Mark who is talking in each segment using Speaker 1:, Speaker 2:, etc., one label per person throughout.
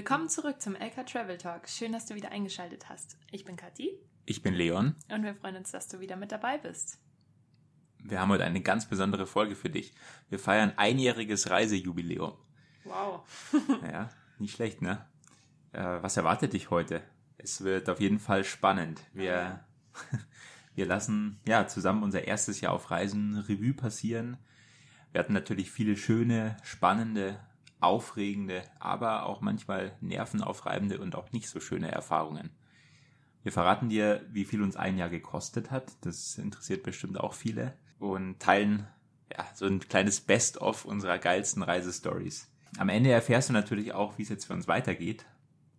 Speaker 1: Willkommen zurück zum LK Travel Talk. Schön, dass du wieder eingeschaltet hast. Ich bin Kathi.
Speaker 2: Ich bin Leon.
Speaker 1: Und wir freuen uns, dass du wieder mit dabei bist.
Speaker 2: Wir haben heute eine ganz besondere Folge für dich. Wir feiern einjähriges Reisejubiläum.
Speaker 1: Wow.
Speaker 2: ja, nicht schlecht, ne? Äh, was erwartet dich heute? Es wird auf jeden Fall spannend. Wir, wir lassen ja zusammen unser erstes Jahr auf Reisen Revue passieren. Wir hatten natürlich viele schöne, spannende, aufregende, aber auch manchmal nervenaufreibende und auch nicht so schöne Erfahrungen. Wir verraten dir, wie viel uns ein Jahr gekostet hat. Das interessiert bestimmt auch viele. Und teilen ja, so ein kleines Best-of unserer geilsten Reisestories. Am Ende erfährst du natürlich auch, wie es jetzt für uns weitergeht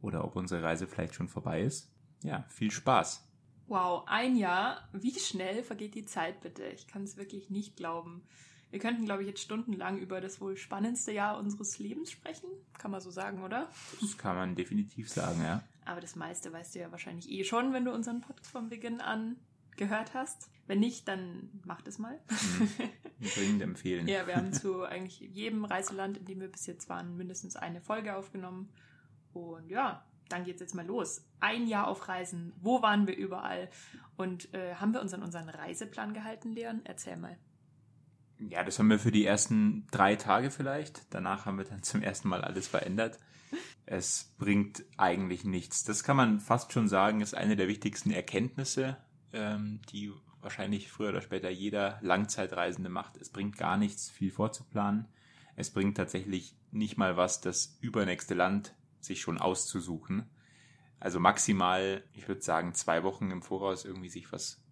Speaker 2: oder ob unsere Reise vielleicht schon vorbei ist. Ja, viel Spaß.
Speaker 1: Wow, ein Jahr. Wie schnell vergeht die Zeit bitte? Ich kann es wirklich nicht glauben. Wir könnten, glaube ich, jetzt stundenlang über das wohl spannendste Jahr unseres Lebens sprechen. Kann man so sagen, oder?
Speaker 2: Das kann man definitiv sagen, ja.
Speaker 1: Aber das meiste weißt du ja wahrscheinlich eh schon, wenn du unseren Podcast von Beginn an gehört hast. Wenn nicht, dann mach das mal.
Speaker 2: Mhm. Dringend empfehlen.
Speaker 1: ja, wir haben zu eigentlich jedem Reiseland, in dem wir bis jetzt waren, mindestens eine Folge aufgenommen. Und ja, dann geht's jetzt mal los. Ein Jahr auf Reisen. Wo waren wir überall? Und äh, haben wir uns an unseren Reiseplan gehalten, Leon? Erzähl mal.
Speaker 2: Ja, das haben wir für die ersten drei Tage vielleicht. Danach haben wir dann zum ersten Mal alles verändert. Es bringt eigentlich nichts. Das kann man fast schon sagen, ist eine der wichtigsten Erkenntnisse, ähm, die wahrscheinlich früher oder später jeder Langzeitreisende macht. Es bringt gar nichts, viel vorzuplanen. Es bringt tatsächlich nicht mal was, das übernächste Land sich schon auszusuchen. Also maximal, ich würde sagen, zwei Wochen im Voraus irgendwie sich was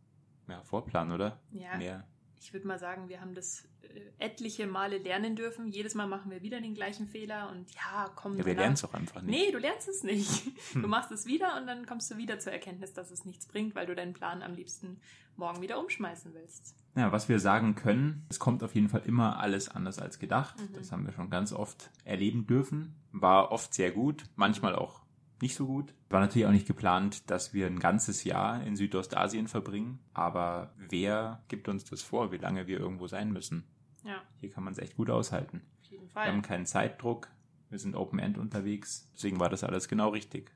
Speaker 2: ja, vorplanen, oder?
Speaker 1: Ja.
Speaker 2: Mehr.
Speaker 1: Ich würde mal sagen, wir haben das äh, etliche Male lernen dürfen. Jedes Mal machen wir wieder den gleichen Fehler und ja, komm.
Speaker 2: Ja, wir lernen es auch einfach nicht.
Speaker 1: Nee, du lernst es nicht. Du machst es wieder und dann kommst du wieder zur Erkenntnis, dass es nichts bringt, weil du deinen Plan am liebsten morgen wieder umschmeißen willst.
Speaker 2: Ja, was wir sagen können, es kommt auf jeden Fall immer alles anders als gedacht.
Speaker 1: Mhm.
Speaker 2: Das haben wir schon ganz oft erleben dürfen. War oft sehr gut, manchmal auch nicht so gut. War natürlich auch nicht geplant, dass wir ein ganzes Jahr in Südostasien verbringen. Aber wer gibt uns das vor, wie lange wir irgendwo sein müssen?
Speaker 1: Ja,
Speaker 2: Hier kann man es echt gut aushalten.
Speaker 1: auf jeden
Speaker 2: Wir haben
Speaker 1: Fall.
Speaker 2: keinen Zeitdruck. Wir sind Open End unterwegs. Deswegen war das alles genau richtig.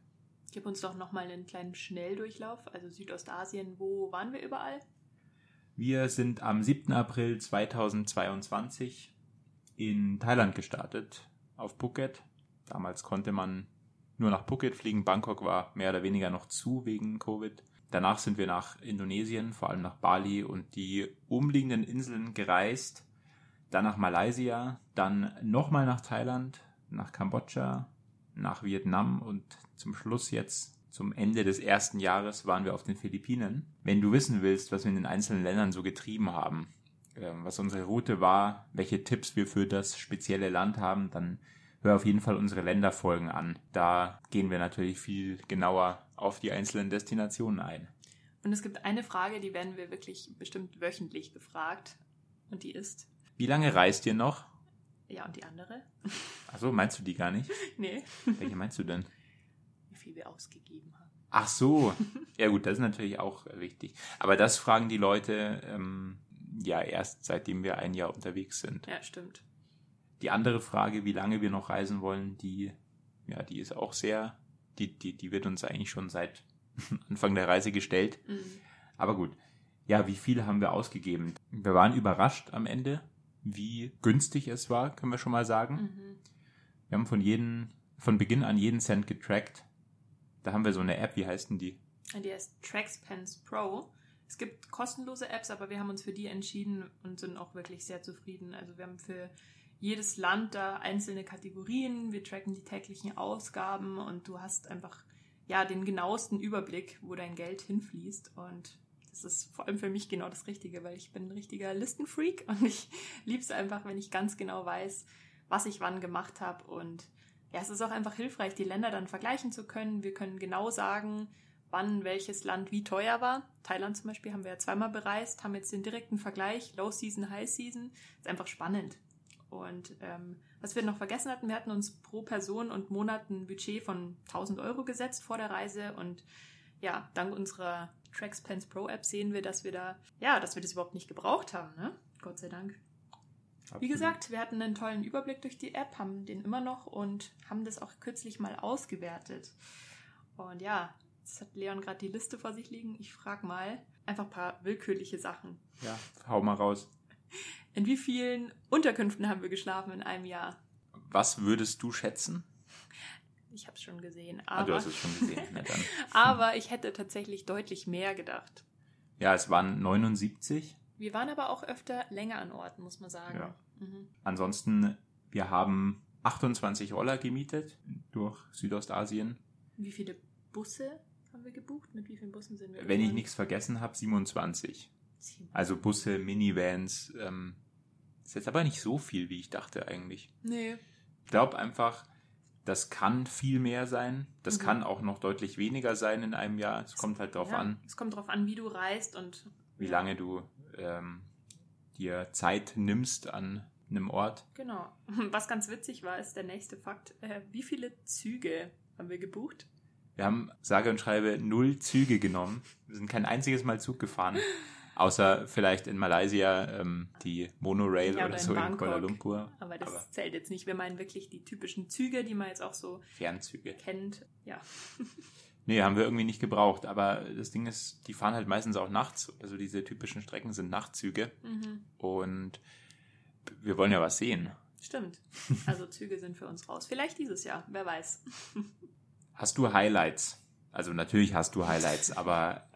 Speaker 1: Gib uns doch nochmal einen kleinen Schnelldurchlauf. Also Südostasien, wo waren wir überall?
Speaker 2: Wir sind am 7. April 2022 in Thailand gestartet, auf Phuket. Damals konnte man nur nach Phuket fliegen. Bangkok war mehr oder weniger noch zu wegen Covid. Danach sind wir nach Indonesien, vor allem nach Bali und die umliegenden Inseln gereist. Dann nach Malaysia, dann nochmal nach Thailand, nach Kambodscha, nach Vietnam und zum Schluss jetzt zum Ende des ersten Jahres waren wir auf den Philippinen. Wenn du wissen willst, was wir in den einzelnen Ländern so getrieben haben, ähm, was unsere Route war, welche Tipps wir für das spezielle Land haben, dann hör auf jeden Fall unsere Länderfolgen an. Da gehen wir natürlich viel genauer auf die einzelnen Destinationen ein.
Speaker 1: Und es gibt eine Frage, die werden wir wirklich bestimmt wöchentlich gefragt. Und die ist,
Speaker 2: Wie lange reist ihr noch?
Speaker 1: ja, und die andere?
Speaker 2: Achso, meinst du die gar nicht?
Speaker 1: Nee.
Speaker 2: Welche meinst du denn?
Speaker 1: Wie viel wir ausgegeben haben.
Speaker 2: Ach so. Ja gut, das ist natürlich auch wichtig. Aber das fragen die Leute ähm, ja erst seitdem wir ein Jahr unterwegs sind.
Speaker 1: Ja, stimmt.
Speaker 2: Die andere Frage, wie lange wir noch reisen wollen, die, ja, die ist auch sehr, die, die, die wird uns eigentlich schon seit Anfang der Reise gestellt.
Speaker 1: Mhm.
Speaker 2: Aber gut. Ja, wie viel haben wir ausgegeben? Wir waren überrascht am Ende, wie günstig es war, können wir schon mal sagen.
Speaker 1: Mhm.
Speaker 2: Wir haben von jedem, von Beginn an jeden Cent getrackt. Da haben wir so eine App, wie heißt denn die?
Speaker 1: Die heißt Traxpens Pro. Es gibt kostenlose Apps, aber wir haben uns für die entschieden und sind auch wirklich sehr zufrieden. Also wir haben für jedes Land da einzelne Kategorien, wir tracken die täglichen Ausgaben und du hast einfach ja den genauesten Überblick, wo dein Geld hinfließt und das ist vor allem für mich genau das Richtige, weil ich bin ein richtiger Listenfreak und ich liebe es einfach, wenn ich ganz genau weiß, was ich wann gemacht habe und ja, es ist auch einfach hilfreich, die Länder dann vergleichen zu können. Wir können genau sagen, wann welches Land wie teuer war. Thailand zum Beispiel haben wir ja zweimal bereist, haben jetzt den direkten Vergleich, Low Season, High Season. Ist einfach spannend. Und ähm, was wir noch vergessen hatten, wir hatten uns pro Person und Monat ein Budget von 1000 Euro gesetzt vor der Reise und ja, dank unserer Traxpens Pro App sehen wir, dass wir da, ja, dass wir das überhaupt nicht gebraucht haben, ne? Gott sei Dank. Wie gesagt, wir hatten einen tollen Überblick durch die App, haben den immer noch und haben das auch kürzlich mal ausgewertet. Und ja, jetzt hat Leon gerade die Liste vor sich liegen. Ich frage mal einfach ein paar willkürliche Sachen.
Speaker 2: Ja, hau mal raus.
Speaker 1: In wie vielen Unterkünften haben wir geschlafen in einem Jahr?
Speaker 2: Was würdest du schätzen?
Speaker 1: Ich habe es schon gesehen,
Speaker 2: Ah,
Speaker 1: aber,
Speaker 2: du hast es schon gesehen. Na
Speaker 1: aber ich hätte tatsächlich deutlich mehr gedacht.
Speaker 2: Ja, es waren 79.
Speaker 1: Wir waren aber auch öfter länger an Orten, muss man sagen.
Speaker 2: Ja.
Speaker 1: Mhm.
Speaker 2: Ansonsten, wir haben 28 Roller gemietet durch Südostasien.
Speaker 1: Wie viele Busse haben wir gebucht? Mit wie vielen Bussen sind wir?
Speaker 2: Wenn ich
Speaker 1: gefahren?
Speaker 2: nichts vergessen habe, 27. Also Busse, Minivans. Ähm, ist jetzt aber nicht so viel, wie ich dachte eigentlich.
Speaker 1: Nee.
Speaker 2: Ich glaube einfach, das kann viel mehr sein. Das
Speaker 1: Mhm.
Speaker 2: kann auch noch deutlich weniger sein in einem Jahr. Es kommt halt drauf
Speaker 1: ja,
Speaker 2: an,
Speaker 1: Es kommt drauf an, wie du reist und
Speaker 2: wie lange du ähm, dir Zeit nimmst an einem Ort.
Speaker 1: Genau. Was ganz witzig war, ist der nächste Fakt. Äh, wie viele Züge haben wir gebucht?
Speaker 2: Wir haben sage und schreibe null Züge genommen. Wir sind kein einziges Mal Zug gefahren. Außer vielleicht in Malaysia ähm, die Monorail
Speaker 1: Ja,
Speaker 2: oder
Speaker 1: oder in
Speaker 2: so in
Speaker 1: Bangkok.
Speaker 2: Kuala Lumpur.
Speaker 1: Aber das
Speaker 2: Aber
Speaker 1: zählt jetzt nicht. Wir meinen wirklich die typischen Züge, die man jetzt auch so
Speaker 2: Fernzüge.
Speaker 1: kennt. Ja.
Speaker 2: Nee, haben wir irgendwie nicht gebraucht. Aber das Ding ist, die fahren halt meistens auch nachts. Also diese typischen Strecken sind Nachtzüge.
Speaker 1: Mhm.
Speaker 2: Und wir wollen ja was sehen.
Speaker 1: Stimmt. Also Züge sind für uns raus. Vielleicht dieses Jahr, wer weiß.
Speaker 2: Hast du Highlights? Also natürlich hast du Highlights, aber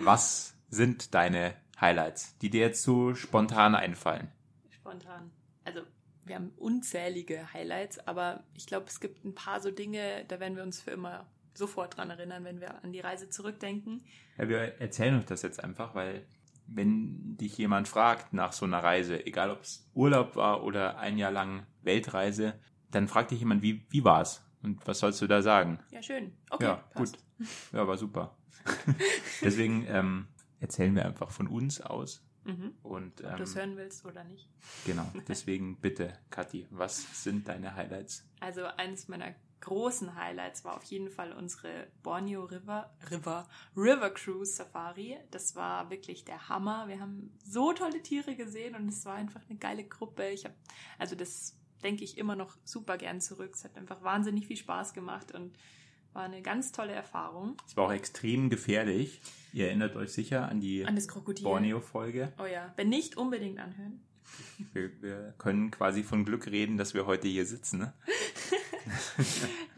Speaker 2: was sind deine Highlights, die dir jetzt so spontan einfallen?
Speaker 1: Spontan. Also wir haben unzählige Highlights, aber ich glaube, es gibt ein paar so Dinge, da werden wir uns für immer sofort dran erinnern, wenn wir an die Reise zurückdenken.
Speaker 2: Ja, wir erzählen euch das jetzt einfach, weil wenn dich jemand fragt nach so einer Reise, egal ob es Urlaub war oder ein Jahr lang Weltreise, dann fragt dich jemand, wie, wie war's? Und was sollst du da sagen?
Speaker 1: Ja, schön. Okay,
Speaker 2: ja,
Speaker 1: passt.
Speaker 2: gut. Ja, war super. Deswegen ähm, erzählen wir einfach von uns aus.
Speaker 1: Mhm.
Speaker 2: Und
Speaker 1: Ob du es
Speaker 2: ähm,
Speaker 1: hören willst oder nicht.
Speaker 2: genau, deswegen bitte, Kathi, was sind deine Highlights?
Speaker 1: Also eines meiner großen Highlights war auf jeden Fall unsere Borneo River, River, River Cruise Safari. Das war wirklich der Hammer. Wir haben so tolle Tiere gesehen und es war einfach eine geile Gruppe. Ich habe, also das denke ich immer noch super gern zurück. Es hat einfach wahnsinnig viel Spaß gemacht und war eine ganz tolle Erfahrung.
Speaker 2: Es war auch extrem gefährlich. Ihr erinnert euch sicher an die
Speaker 1: An.
Speaker 2: Borneo-Folge.
Speaker 1: Oh ja, wenn nicht, unbedingt anhören.
Speaker 2: Wir, wir können quasi von Glück reden, dass wir heute hier sitzen. Ne?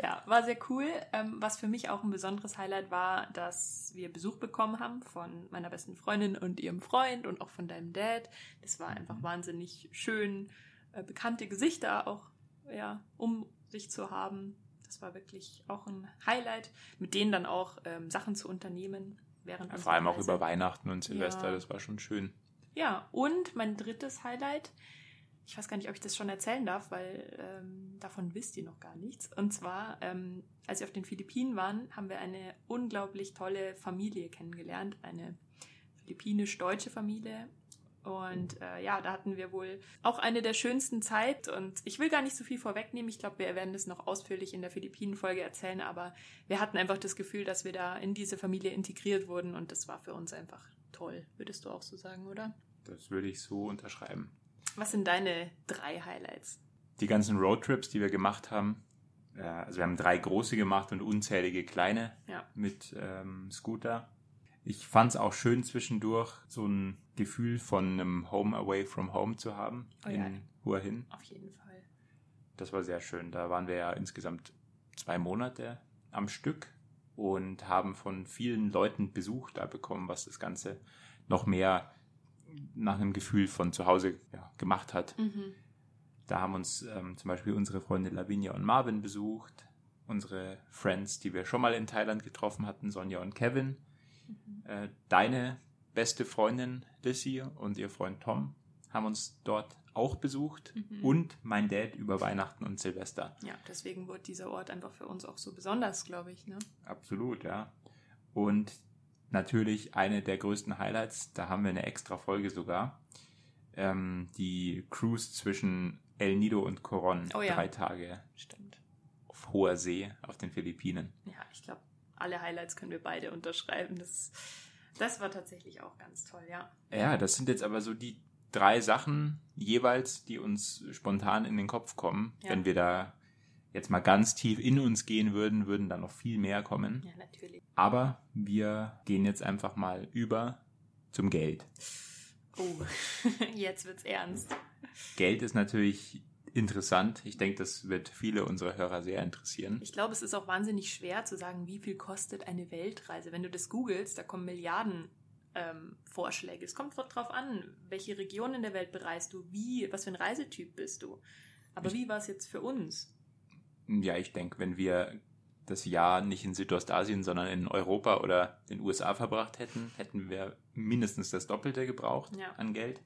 Speaker 1: Ja, war sehr cool. Ähm, was für mich auch ein besonderes Highlight war, dass wir Besuch bekommen haben von meiner besten Freundin und ihrem Freund und auch von deinem Dad. Das war einfach wahnsinnig schön, äh, bekannte Gesichter auch ja, um sich zu haben. Das war wirklich auch ein Highlight, mit denen dann auch ähm, Sachen zu unternehmen. Während
Speaker 2: Vor
Speaker 1: unserer
Speaker 2: allem auch
Speaker 1: Reise.
Speaker 2: über Weihnachten und Silvester,
Speaker 1: Ja.
Speaker 2: das war schon schön.
Speaker 1: Ja, und mein drittes Highlight, ich weiß gar nicht, ob ich das schon erzählen darf, weil ähm, davon wisst ihr noch gar nichts. Und zwar, ähm, als wir auf den Philippinen waren, haben wir eine unglaublich tolle Familie kennengelernt, eine philippinisch-deutsche Familie. Und äh, ja, da hatten wir wohl auch eine der schönsten Zeit. Und ich will gar nicht so viel vorwegnehmen. Ich glaube, wir werden das noch ausführlich in der Philippinen-Folge erzählen. Aber wir hatten einfach das Gefühl, dass wir da in diese Familie integriert wurden. Und das war für uns einfach toll. Würdest du auch so sagen, oder?
Speaker 2: Das würde ich so unterschreiben.
Speaker 1: Was sind deine drei Highlights?
Speaker 2: Die ganzen Roadtrips, die wir gemacht haben, äh, also wir haben drei große gemacht und unzählige kleine
Speaker 1: Ja.
Speaker 2: mit ähm, Scooter. Ich fand es auch schön zwischendurch, so ein Gefühl von einem Home Away from Home zu haben
Speaker 1: Oh ja.
Speaker 2: in Hua Hin.
Speaker 1: Auf jeden Fall.
Speaker 2: Das war sehr schön. Da waren wir ja insgesamt zwei Monate am Stück und haben von vielen Leuten Besuch da bekommen, was das Ganze noch mehr nach einem Gefühl von zu Hause ja, gemacht hat.
Speaker 1: Mhm.
Speaker 2: Da haben uns ähm, zum Beispiel unsere Freunde Lavinia und Marvin besucht, unsere Friends, die wir schon mal in Thailand getroffen hatten, Sonja und Kevin, äh, deine beste Freundin Lissy und ihr Freund Tom haben uns dort auch besucht
Speaker 1: Mhm.
Speaker 2: und mein Dad über Weihnachten und Silvester.
Speaker 1: Ja, deswegen wurde dieser Ort einfach für uns auch so besonders, glaube ich. Ne?
Speaker 2: Absolut, ja. Und natürlich eine der größten Highlights, da haben wir eine extra Folge sogar, ähm, die Cruise zwischen El Nido und Coron,
Speaker 1: Oh ja.
Speaker 2: drei Tage
Speaker 1: Stimmt.
Speaker 2: auf hoher See auf den Philippinen.
Speaker 1: Ja, ich glaube, alle Highlights können wir beide unterschreiben. Das, das war tatsächlich auch ganz toll, ja.
Speaker 2: Ja, das sind jetzt aber so die drei Sachen jeweils, die uns spontan in den Kopf kommen.
Speaker 1: Ja.
Speaker 2: Wenn wir da jetzt mal ganz tief in uns gehen würden, würden da noch viel mehr kommen.
Speaker 1: Ja, natürlich.
Speaker 2: Aber wir gehen jetzt einfach mal über zum Geld.
Speaker 1: Oh, jetzt wird's ernst.
Speaker 2: Geld ist natürlich interessant. Ich denke, das wird viele unserer Hörer sehr interessieren.
Speaker 1: Ich glaube, es ist auch wahnsinnig schwer zu sagen, wie viel kostet eine Weltreise. Wenn du das googelst, da kommen Milliarden ähm, Vorschläge. Es kommt drauf an, welche Region in der Welt bereist du, wie, was für ein Reisetyp bist du. Aber wie war es jetzt für uns?
Speaker 2: Ja, ich denke, wenn wir das Jahr nicht in Südostasien, sondern in Europa oder den USA verbracht hätten, hätten wir mindestens das Doppelte gebraucht
Speaker 1: Ja.
Speaker 2: an Geld.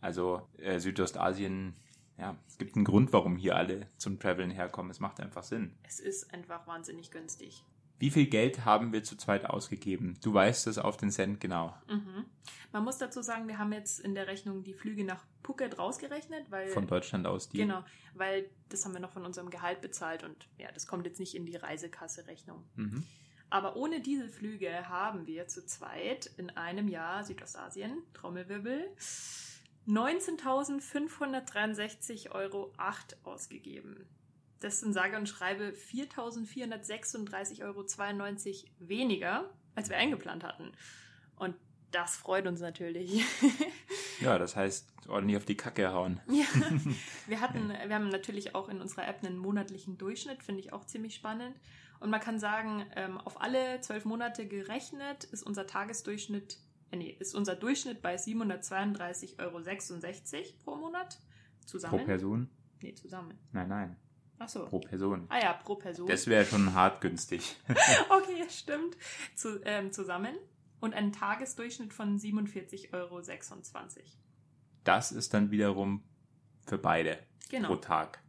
Speaker 2: Also äh, Südostasien, ja, es gibt einen Grund, warum hier alle zum Traveln herkommen. Es macht einfach Sinn.
Speaker 1: Es ist einfach wahnsinnig günstig.
Speaker 2: Wie viel Geld haben wir zu zweit ausgegeben? Du weißt es auf den Cent genau.
Speaker 1: Mhm. Man muss dazu sagen, wir haben jetzt in der Rechnung die Flüge nach Phuket rausgerechnet, weil
Speaker 2: Von Deutschland aus die.
Speaker 1: genau, weil das haben wir noch von unserem Gehalt bezahlt und ja, das kommt jetzt nicht in die Reisekasse-Rechnung.
Speaker 2: Mhm.
Speaker 1: Aber ohne diese Flüge haben wir zu zweit in einem Jahr Südostasien, Trommelwirbel, 19.563,08 Euro ausgegeben. Das sind sage und schreibe 4.436,92 Euro weniger, als wir eingeplant hatten. Und das freut uns natürlich.
Speaker 2: Ja, das heißt, ordentlich auf die Kacke hauen.
Speaker 1: Ja, wir hatten, wir haben natürlich auch in unserer App einen monatlichen Durchschnitt, finde ich auch ziemlich spannend. Und man kann sagen, ähm, auf alle zwölf Monate gerechnet ist unser Tagesdurchschnitt, nee, ist unser Durchschnitt bei 732,66 Euro pro Monat. Zusammen?
Speaker 2: Pro Person?
Speaker 1: Nee, zusammen.
Speaker 2: Nein, nein,
Speaker 1: Ach so.
Speaker 2: pro Person.
Speaker 1: Ah ja, pro Person.
Speaker 2: Das wäre schon hart günstig.
Speaker 1: okay, stimmt. Zu, ähm, zusammen. Und einen Tagesdurchschnitt von 47,26 Euro.
Speaker 2: Das ist dann wiederum für beide
Speaker 1: Genau.
Speaker 2: pro Tag.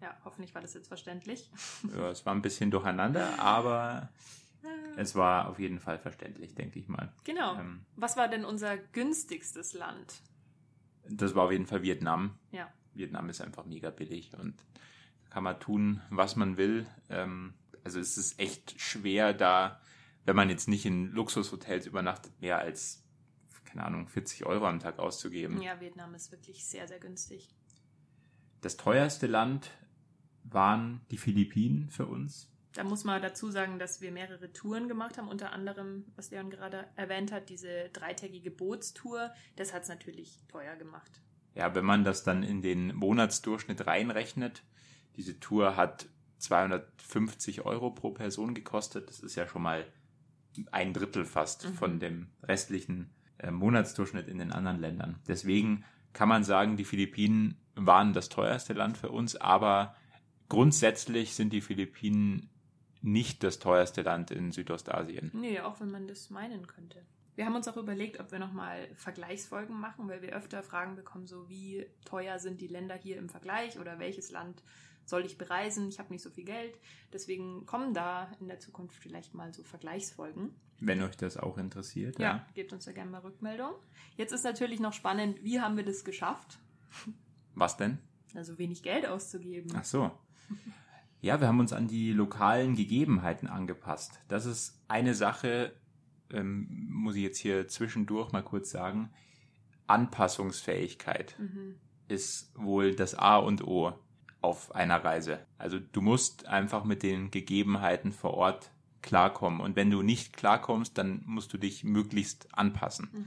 Speaker 1: Ja, hoffentlich war das jetzt verständlich.
Speaker 2: Ja, es war ein bisschen durcheinander, aber es war auf jeden Fall verständlich, denke ich mal.
Speaker 1: Genau.
Speaker 2: Ähm,
Speaker 1: Was war denn unser günstigstes Land?
Speaker 2: das war auf jeden Fall Vietnam.
Speaker 1: Ja.
Speaker 2: Vietnam ist einfach mega billig und da kann man tun, was man will. Ähm, also es ist echt schwer da, wenn man jetzt nicht in Luxushotels übernachtet, mehr als, keine Ahnung, 40 Euro am Tag auszugeben.
Speaker 1: Ja, Vietnam ist wirklich sehr, sehr günstig.
Speaker 2: Das teuerste Land waren die Philippinen für uns.
Speaker 1: Da muss man dazu sagen, dass wir mehrere Touren gemacht haben, unter anderem, was Leon gerade erwähnt hat, diese dreitägige Bootstour. Das hat es natürlich teuer gemacht.
Speaker 2: Ja, wenn man das dann in den Monatsdurchschnitt reinrechnet, diese Tour hat 250 Euro pro Person gekostet. Das ist ja schon mal ein Drittel fast
Speaker 1: Mhm.
Speaker 2: von dem restlichen äh, Monatsdurchschnitt in den anderen Ländern. Deswegen kann man sagen, die Philippinen waren das teuerste Land für uns, aber grundsätzlich sind die Philippinen nicht das teuerste Land in Südostasien.
Speaker 1: Nee, auch wenn man das meinen könnte. Wir haben uns auch überlegt, ob wir nochmal Vergleichsfolgen machen, weil wir öfter Fragen bekommen, so wie teuer sind die Länder hier im Vergleich oder welches Land soll ich bereisen? Ich habe nicht so viel Geld. Deswegen kommen da in der Zukunft vielleicht mal so Vergleichsfolgen.
Speaker 2: Wenn euch das auch interessiert.
Speaker 1: Ja, gebt uns da gerne mal Rückmeldung. Jetzt ist natürlich noch spannend, wie haben wir das geschafft,
Speaker 2: Was denn?
Speaker 1: also wenig Geld auszugeben?
Speaker 2: Ach so. Ja, wir haben uns an die lokalen Gegebenheiten angepasst. Das ist eine Sache, ähm, muss ich jetzt hier zwischendurch mal kurz sagen. Anpassungsfähigkeit
Speaker 1: Mhm.
Speaker 2: ist wohl das A und O auf einer Reise. Also du musst einfach mit den Gegebenheiten vor Ort klarkommen. Und wenn du nicht klarkommst, dann musst du dich möglichst anpassen.
Speaker 1: Mhm.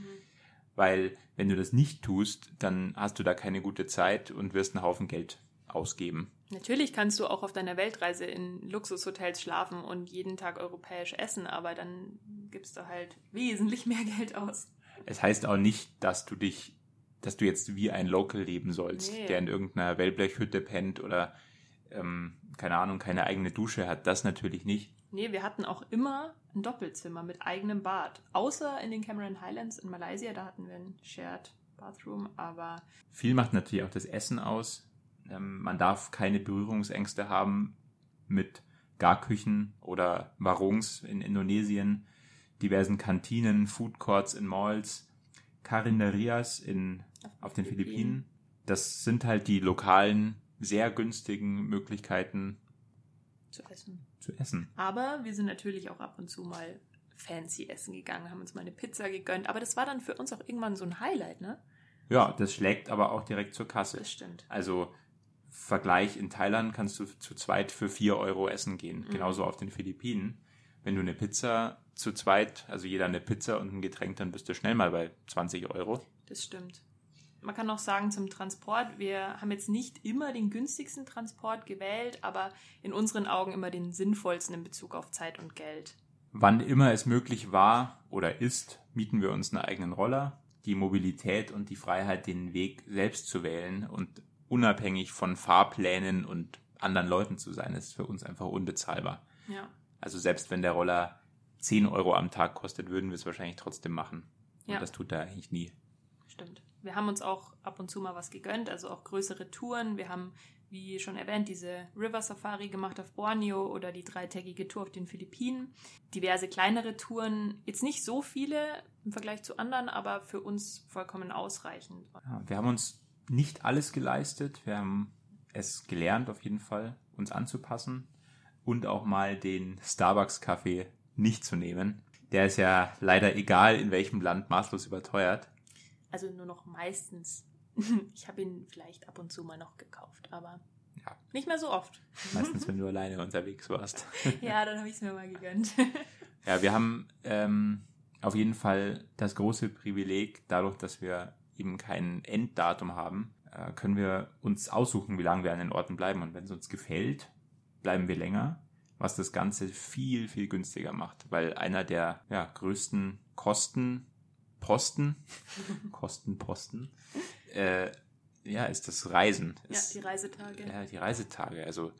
Speaker 2: Weil wenn du das nicht tust, dann hast du da keine gute Zeit und wirst einen Haufen Geld ausgeben.
Speaker 1: Natürlich kannst du auch auf deiner Weltreise in Luxushotels schlafen und jeden Tag europäisch essen, aber dann gibst du halt wesentlich mehr Geld aus.
Speaker 2: Es heißt auch nicht, dass du dich, dass du jetzt wie ein Local leben sollst,
Speaker 1: Nee.
Speaker 2: der in irgendeiner Wellblechhütte pennt oder ähm, keine Ahnung, keine eigene Dusche hat. Das natürlich nicht.
Speaker 1: Nee, wir hatten auch immer ein Doppelzimmer mit eigenem Bad. Außer in den Cameron Highlands in Malaysia, da hatten wir ein Shared Bathroom, aber
Speaker 2: Viel macht natürlich auch das Essen aus. Ähm, man darf keine Berührungsängste haben mit Garküchen oder Warungs in Indonesien, diversen Kantinen, Food Courts in Malls, Carinderias in, auf den Philippinen. Das sind halt die lokalen, sehr günstigen Möglichkeiten
Speaker 1: zu essen.
Speaker 2: zu essen.
Speaker 1: Aber wir sind natürlich auch ab und zu mal fancy essen gegangen, haben uns mal eine Pizza gegönnt. Aber das war dann für uns auch irgendwann so ein Highlight, ne?
Speaker 2: Ja, das schlägt aber auch direkt zur Kasse.
Speaker 1: Das stimmt.
Speaker 2: Also Vergleich in Thailand kannst du zu zweit für 4 Euro essen gehen.
Speaker 1: Mhm.
Speaker 2: Genauso auf den Philippinen. Wenn du eine Pizza zu zweit, also jeder eine Pizza und ein Getränk, dann bist du schnell mal bei 20 Euro.
Speaker 1: Das stimmt. Man kann auch sagen zum Transport, wir haben jetzt nicht immer den günstigsten Transport gewählt, aber in unseren Augen immer den sinnvollsten in Bezug auf Zeit und Geld.
Speaker 2: Wann immer es möglich war oder ist, mieten wir uns einen eigenen Roller. Die Mobilität und die Freiheit, den Weg selbst zu wählen und unabhängig von Fahrplänen und anderen Leuten zu sein, ist für uns einfach unbezahlbar.
Speaker 1: Ja.
Speaker 2: Also selbst wenn der Roller 10 Euro am Tag kostet, würden wir es wahrscheinlich trotzdem machen. Und
Speaker 1: Ja.
Speaker 2: das tut er eigentlich nie.
Speaker 1: Stimmt. Wir haben uns auch ab und zu mal was gegönnt, also auch größere Touren. Wir haben, wie schon erwähnt, diese River Safari gemacht auf Borneo oder die dreitägige Tour auf den Philippinen. Diverse kleinere Touren, jetzt nicht so viele im Vergleich zu anderen, aber für uns vollkommen ausreichend.
Speaker 2: Ja, wir haben uns nicht alles geleistet. Wir haben es gelernt, auf jeden Fall, uns anzupassen und auch mal den Starbucks-Kaffee nicht zu nehmen. Der ist ja leider egal, in welchem Land maßlos überteuert.
Speaker 1: Also nur noch meistens. Ich habe ihn vielleicht ab und zu mal noch gekauft, aber
Speaker 2: Ja.
Speaker 1: nicht mehr so oft.
Speaker 2: Meistens, wenn du alleine unterwegs warst.
Speaker 1: Ja, dann habe ich es mir mal gegönnt.
Speaker 2: Ja, wir haben ähm, auf jeden Fall das große Privileg, dadurch, dass wir eben kein Enddatum haben, äh, können wir uns aussuchen, wie lange wir an den Orten bleiben. Und wenn es uns gefällt, bleiben wir länger, was das Ganze viel, viel günstiger macht, weil einer der ja, größten Kosten, Posten, Kostenposten, äh, ja, ist das Reisen.
Speaker 1: ja,
Speaker 2: Ist-
Speaker 1: die Reisetage.
Speaker 2: ja, die Reisetage. Also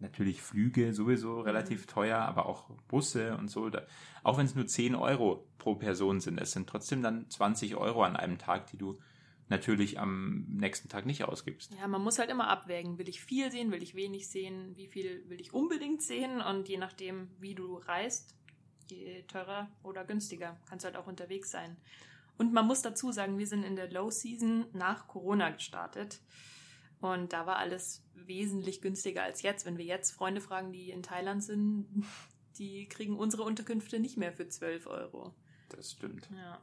Speaker 2: natürlich Flüge sowieso relativ teuer, aber auch Busse und so. Auch wenn es nur 10 Euro pro Person sind, es sind trotzdem dann 20 Euro an einem Tag, die du natürlich am nächsten Tag nicht ausgibst.
Speaker 1: Ja, man muss halt immer abwägen. Will ich viel sehen, will ich wenig sehen, wie viel will ich unbedingt sehen und je nachdem, wie du reist, je teurer oder günstiger kannst du halt auch unterwegs sein. Und man muss dazu sagen, wir sind in der Low Season nach Corona gestartet und da war alles wesentlich günstiger als jetzt. Wenn wir jetzt Freunde fragen, die in Thailand sind, die kriegen unsere Unterkünfte nicht mehr für 12 Euro.
Speaker 2: Das stimmt.
Speaker 1: Ja.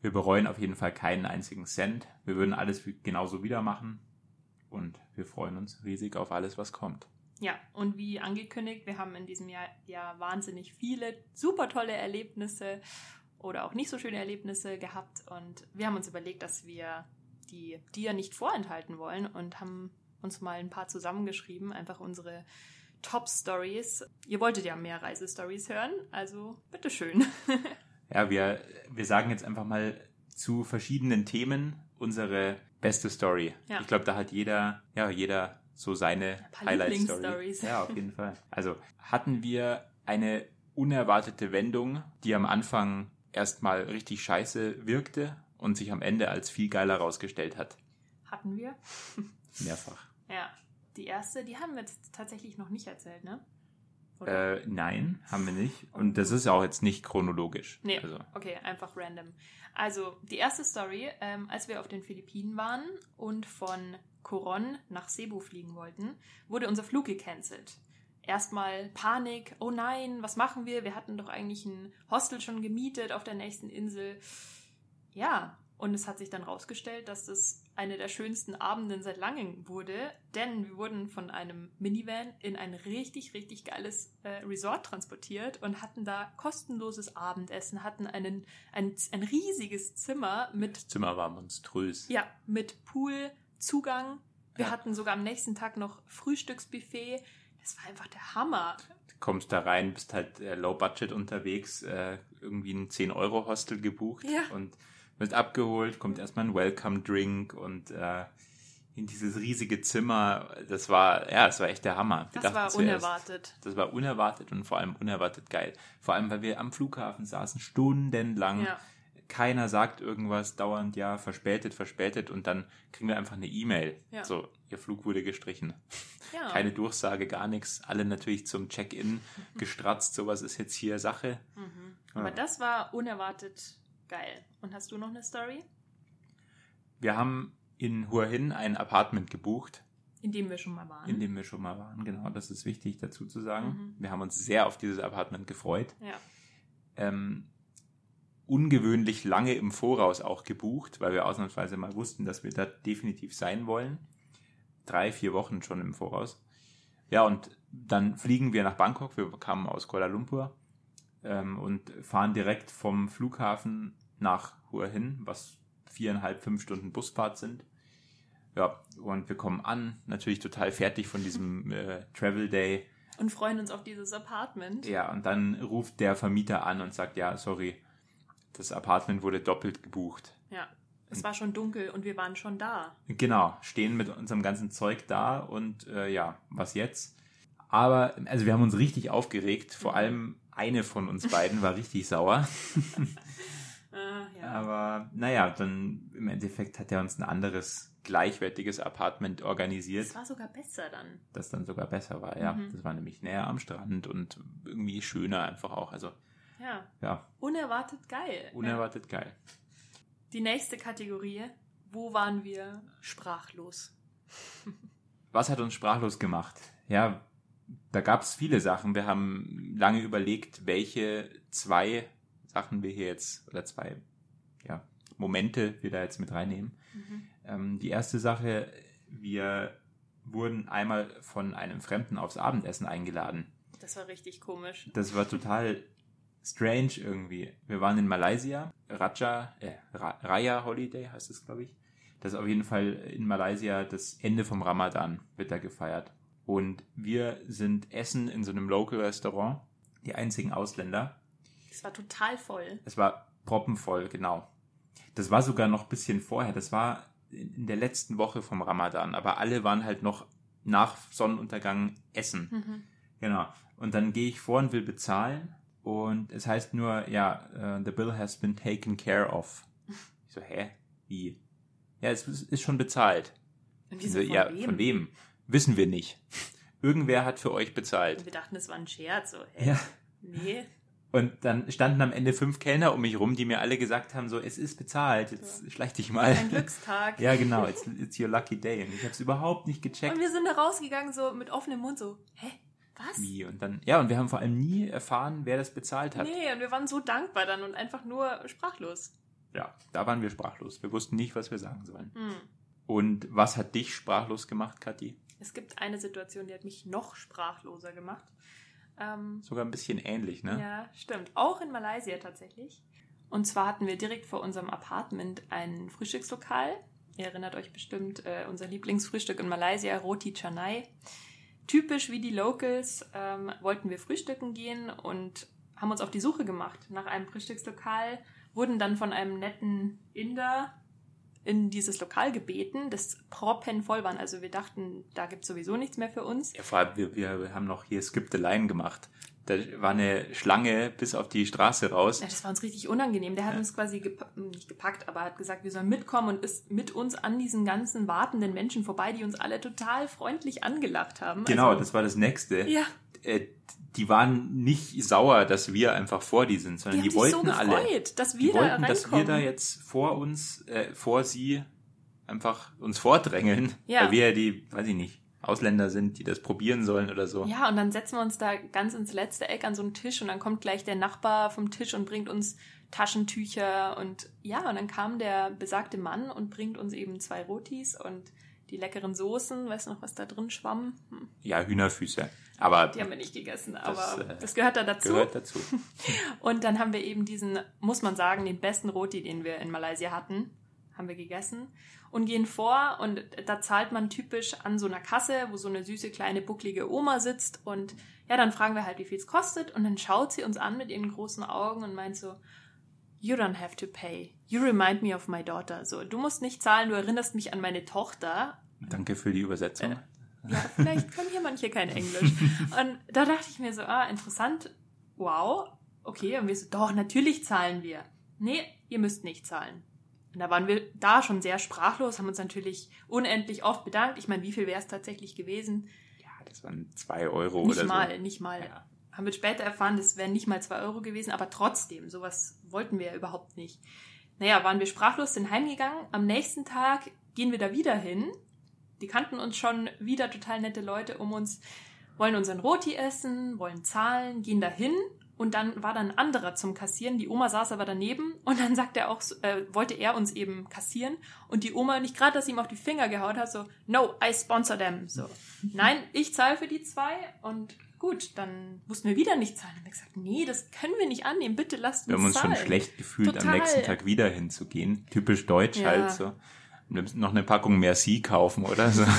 Speaker 2: Wir bereuen auf jeden Fall keinen einzigen Cent. Wir würden alles genauso wieder machen. Und wir freuen uns riesig auf alles, was kommt.
Speaker 1: Ja, und wie angekündigt, wir haben in diesem Jahr ja wahnsinnig viele super tolle Erlebnisse oder auch nicht so schöne Erlebnisse gehabt. Und wir haben uns überlegt, dass wir die dir nicht vorenthalten wollen und haben uns mal ein paar zusammengeschrieben, einfach unsere Top Stories. Ihr wolltet ja mehr Reisestories hören, also bitteschön.
Speaker 2: Ja, wir, wir sagen jetzt einfach mal zu verschiedenen Themen unsere beste Story.
Speaker 1: Ja.
Speaker 2: Ich glaube, da hat jeder, ja, jeder so seine Highlight-Story. Ja, auf jeden Fall. Also hatten wir eine unerwartete Wendung, die am Anfang erstmal richtig scheiße wirkte und sich am Ende als viel geiler rausgestellt hat.
Speaker 1: Hatten wir?
Speaker 2: Mehrfach.
Speaker 1: Ja. Die erste, die haben wir jetzt tatsächlich noch nicht erzählt, ne?
Speaker 2: Äh, nein, haben wir nicht. Und das ist auch jetzt nicht chronologisch.
Speaker 1: Nee,
Speaker 2: Also,
Speaker 1: okay, einfach random. Also, die erste Story, ähm, als wir auf den Philippinen waren und von Coron nach Cebu fliegen wollten, wurde unser Flug gecancelt. Erstmal Panik, oh nein, was machen wir? Wir hatten doch eigentlich ein Hostel schon gemietet auf der nächsten Insel. Ja, und es hat sich dann rausgestellt, dass das eine der schönsten Abenden seit langem wurde, denn wir wurden von einem Minivan in ein richtig, richtig geiles äh, Resort transportiert und hatten da kostenloses Abendessen, hatten einen, ein, ein riesiges Zimmer mit,
Speaker 2: das Zimmer war monströs.
Speaker 1: ja, mit Pool, Zugang. Wir
Speaker 2: Ja.
Speaker 1: hatten sogar am nächsten Tag noch Frühstücksbuffet. Das war einfach der Hammer.
Speaker 2: Du kommst da rein, bist halt äh, low budget unterwegs, äh, irgendwie ein 10-Euro-Hostel gebucht
Speaker 1: Ja.
Speaker 2: und wirst abgeholt, kommt erstmal ein Welcome-Drink und äh, in dieses riesige Zimmer. Das war, ja, das war echt der Hammer. Wir
Speaker 1: Das war
Speaker 2: zuerst,
Speaker 1: unerwartet.
Speaker 2: Das war unerwartet und vor allem unerwartet geil. Vor allem, weil wir am Flughafen saßen, stundenlang.
Speaker 1: Ja.
Speaker 2: Keiner sagt irgendwas, dauernd ja, verspätet, verspätet und dann kriegen wir einfach eine E-Mail.
Speaker 1: Ja.
Speaker 2: So, ihr Flug wurde gestrichen.
Speaker 1: Ja.
Speaker 2: Keine Durchsage, gar nichts. Alle natürlich zum Check-in gestratzt. Sowas ist jetzt hier Sache.
Speaker 1: Mhm. Aber das war unerwartet geil. Und hast du noch eine Story?
Speaker 2: Wir haben in Hua Hin ein Apartment gebucht,
Speaker 1: In dem wir schon mal waren.
Speaker 2: in dem wir schon mal waren. Genau, das ist wichtig dazu zu sagen.
Speaker 1: Mhm.
Speaker 2: Wir haben uns sehr auf dieses Apartment gefreut.
Speaker 1: ja.
Speaker 2: Ähm, ungewöhnlich lange im Voraus auch gebucht, weil wir ausnahmsweise mal wussten, dass wir da definitiv sein wollen. Drei, vier Wochen schon im Voraus. Ja, und dann fliegen wir nach Bangkok. Wir kamen aus Kuala Lumpur ähm, und fahren direkt vom Flughafen nach Hua Hin, was viereinhalb, fünf Stunden Busfahrt sind. Ja, und wir kommen an, natürlich total fertig von diesem äh, Travel Day.
Speaker 1: Und freuen uns auf dieses Apartment.
Speaker 2: Ja, und dann ruft der Vermieter an und sagt, ja, sorry, das Apartment wurde doppelt gebucht.
Speaker 1: Ja, es war schon dunkel und wir waren schon da.
Speaker 2: Genau, stehen mit unserem ganzen Zeug da und äh, ja, was jetzt? Aber, also wir haben uns richtig aufgeregt, vor allem eine von uns beiden war richtig sauer.
Speaker 1: Ja.
Speaker 2: Aber naja, dann im Endeffekt hat er uns ein anderes gleichwertiges Apartment organisiert,
Speaker 1: Es war sogar besser dann.
Speaker 2: das dann sogar besser war, ja.
Speaker 1: Mhm.
Speaker 2: Das war nämlich näher am Strand und irgendwie schöner einfach auch. Also
Speaker 1: Ja,
Speaker 2: ja,
Speaker 1: unerwartet geil.
Speaker 2: unerwartet geil.
Speaker 1: Die nächste Kategorie, wo waren wir sprachlos?
Speaker 2: Was hat uns sprachlos gemacht? Ja, da gab es viele Sachen. Wir haben lange überlegt, welche zwei Sachen wir hier jetzt, oder zwei ja, Momente wir da jetzt mit reinnehmen. Ähm, die erste Sache, wir wurden einmal von einem Fremden aufs Abendessen eingeladen.
Speaker 1: Das war richtig komisch.
Speaker 2: Das war total strange irgendwie. Wir waren in Malaysia, Raja, äh, Ra Raya Holiday heißt es, glaube ich. Das ist auf jeden Fall in Malaysia das Ende vom Ramadan wird da gefeiert. Und wir sind essen in so einem Local Restaurant, die einzigen Ausländer.
Speaker 1: Es war total voll.
Speaker 2: Es war proppenvoll, genau. Das war sogar noch ein bisschen vorher. Das war in der letzten Woche vom Ramadan. Aber alle waren halt noch nach Sonnenuntergang essen.
Speaker 1: Mhm.
Speaker 2: Genau. Und dann gehe ich vor und will bezahlen. Und es heißt nur, ja, äh, the bill has been taken care of. Ich so, hä? Wie? Ja, es ist schon bezahlt.
Speaker 1: Und
Speaker 2: Ich
Speaker 1: wir
Speaker 2: so,
Speaker 1: so, von
Speaker 2: ja,
Speaker 1: wem?
Speaker 2: von wem? Wissen wir nicht. Irgendwer hat für euch
Speaker 1: Und
Speaker 2: bezahlt.
Speaker 1: wir dachten, es war ein Scherz. So, hä?
Speaker 2: Ja.
Speaker 1: Nee.
Speaker 2: Und dann standen am Ende fünf Kellner um mich rum, die mir alle gesagt haben, so, es ist bezahlt, jetzt schleich dich mal.
Speaker 1: Ein Glückstag.
Speaker 2: Ja, genau, it's, it's your lucky day. Und ich habe es überhaupt nicht gecheckt.
Speaker 1: Und wir sind da rausgegangen, so mit offenem Mund, so, hä? Was?
Speaker 2: Wie? Und dann, ja, und wir haben vor allem nie erfahren, wer das bezahlt hat.
Speaker 1: Nee, und wir waren so dankbar dann und einfach nur sprachlos.
Speaker 2: Ja, da waren wir sprachlos. Wir wussten nicht, was wir sagen sollen.
Speaker 1: Hm.
Speaker 2: Und was hat dich sprachlos gemacht, Kathi?
Speaker 1: Es gibt eine Situation, die hat mich noch sprachloser gemacht. Ähm,
Speaker 2: Sogar ein bisschen ähnlich, ne?
Speaker 1: Ja, stimmt. Auch in Malaysia tatsächlich. Und zwar hatten wir direkt vor unserem Apartment ein Frühstückslokal. Ihr erinnert euch bestimmt, äh, unser Lieblingsfrühstück in Malaysia, Roti Canai. Typisch wie die Locals ähm, wollten wir frühstücken gehen und haben uns auf die Suche gemacht nach einem Frühstückslokal, wurden dann von einem netten Inder in dieses Lokal gebeten, das proppenvoll waren. Also wir dachten, da gibt es sowieso nichts mehr für uns.
Speaker 2: Ja, vor allem, wir, wir haben noch hier Skip the Line gemacht. Da war eine Schlange bis auf die Straße raus.
Speaker 1: Ja, das war uns richtig unangenehm. Der hat
Speaker 2: Ja.
Speaker 1: uns quasi gepa nicht gepackt, aber hat gesagt, wir sollen mitkommen und ist mit uns an diesen ganzen wartenden Menschen vorbei, die uns alle total freundlich angelacht haben.
Speaker 2: Genau,
Speaker 1: also,
Speaker 2: das war das nächste.
Speaker 1: Ja,
Speaker 2: Äh, die waren nicht sauer, dass wir einfach vor die sind,
Speaker 1: die
Speaker 2: sondern
Speaker 1: haben
Speaker 2: die,
Speaker 1: sich so
Speaker 2: wollten
Speaker 1: gefreut,
Speaker 2: alle.
Speaker 1: dass
Speaker 2: Die
Speaker 1: wir da
Speaker 2: wollten, dass wir da jetzt vor uns, äh, vor sie einfach uns vordrängeln,
Speaker 1: Ja.
Speaker 2: weil wir ja die, weiß ich nicht, Ausländer sind, die das probieren sollen oder so.
Speaker 1: Ja, und dann setzen wir uns da ganz ins letzte Eck an so einen Tisch und dann kommt gleich der Nachbar vom Tisch und bringt uns Taschentücher und ja, und dann kam der besagte Mann und bringt uns eben zwei Rotis und die leckeren Soßen. Weißt du noch, was da drin schwamm? Hm,
Speaker 2: Ja, Hühnerfüße. Aber
Speaker 1: die haben wir nicht gegessen, aber
Speaker 2: äh,
Speaker 1: das gehört da dazu.
Speaker 2: gehört dazu.
Speaker 1: Und dann haben wir eben diesen, muss man sagen, den besten Roti, den wir in Malaysia hatten, haben wir gegessen und gehen vor und da zahlt man typisch an so einer Kasse, wo so eine süße kleine bucklige Oma sitzt und ja, dann fragen wir halt, wie viel es kostet und dann schaut sie uns an mit ihren großen Augen und meint so, You don't have to pay. You remind me of my daughter. So, du musst nicht zahlen, du erinnerst mich an meine Tochter.
Speaker 2: Danke für die Übersetzung.
Speaker 1: Äh, Ja, vielleicht können hier manche kein Englisch. Und da dachte ich mir so, ah, interessant. Wow. Okay, und wir so, doch, natürlich zahlen wir. Nee, ihr müsst nicht zahlen. Und da waren wir da schon sehr sprachlos, haben uns natürlich unendlich oft bedankt. Ich meine, wie viel wäre es tatsächlich gewesen?
Speaker 2: Ja, das waren zwei Euro
Speaker 1: nicht
Speaker 2: oder
Speaker 1: mal,
Speaker 2: so.
Speaker 1: nicht mal.
Speaker 2: Ja.
Speaker 1: Haben wir später erfahren, das wären nicht mal zwei Euro gewesen, aber trotzdem, sowas wollten wir ja überhaupt nicht. Naja, waren wir sprachlos, sind heimgegangen. Am nächsten Tag gehen wir da wieder hin. Die kannten uns schon wieder total nette Leute um uns, wollen unseren Roti essen, wollen zahlen, gehen da hin Und dann war dann ein anderer zum Kassieren. Die Oma saß aber daneben und dann sagt er auch, äh, wollte er uns eben kassieren. Und die Oma, nicht gerade, dass sie ihm auf die Finger gehauen hat, so, no, I sponsor them. So, nein, ich zahle für die zwei. Und gut, dann mussten wir wieder nicht zahlen. Und wir gesagt, nee, das können wir nicht annehmen. Bitte lasst
Speaker 2: Wir
Speaker 1: uns
Speaker 2: haben uns
Speaker 1: zahlen.
Speaker 2: schon schlecht gefühlt, am
Speaker 1: Total.
Speaker 2: nächsten Tag wieder hinzugehen. Typisch deutsch
Speaker 1: Ja.
Speaker 2: halt so. Noch eine Packung Merci kaufen, oder so.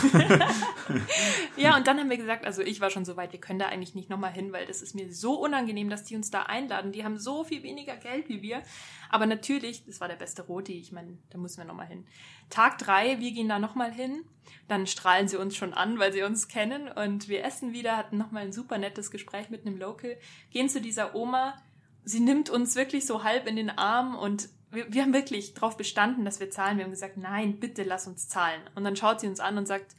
Speaker 1: Ja, und dann haben wir gesagt, also ich war schon so weit, wir können da eigentlich nicht nochmal hin, weil das ist mir so unangenehm, dass die uns da einladen. Die haben so viel weniger Geld wie wir. Aber natürlich, das war der beste Roti, ich meine, da müssen wir nochmal hin. Tag drei, wir gehen da nochmal hin. Dann strahlen sie uns schon an, weil sie uns kennen. Und wir essen wieder, hatten nochmal ein super nettes Gespräch mit einem Local, gehen zu dieser Oma. Sie nimmt uns wirklich so halb in den Arm und wir, wir haben wirklich darauf bestanden, dass wir zahlen. Wir haben gesagt, nein, bitte lass uns zahlen. Und dann schaut sie uns an und sagt,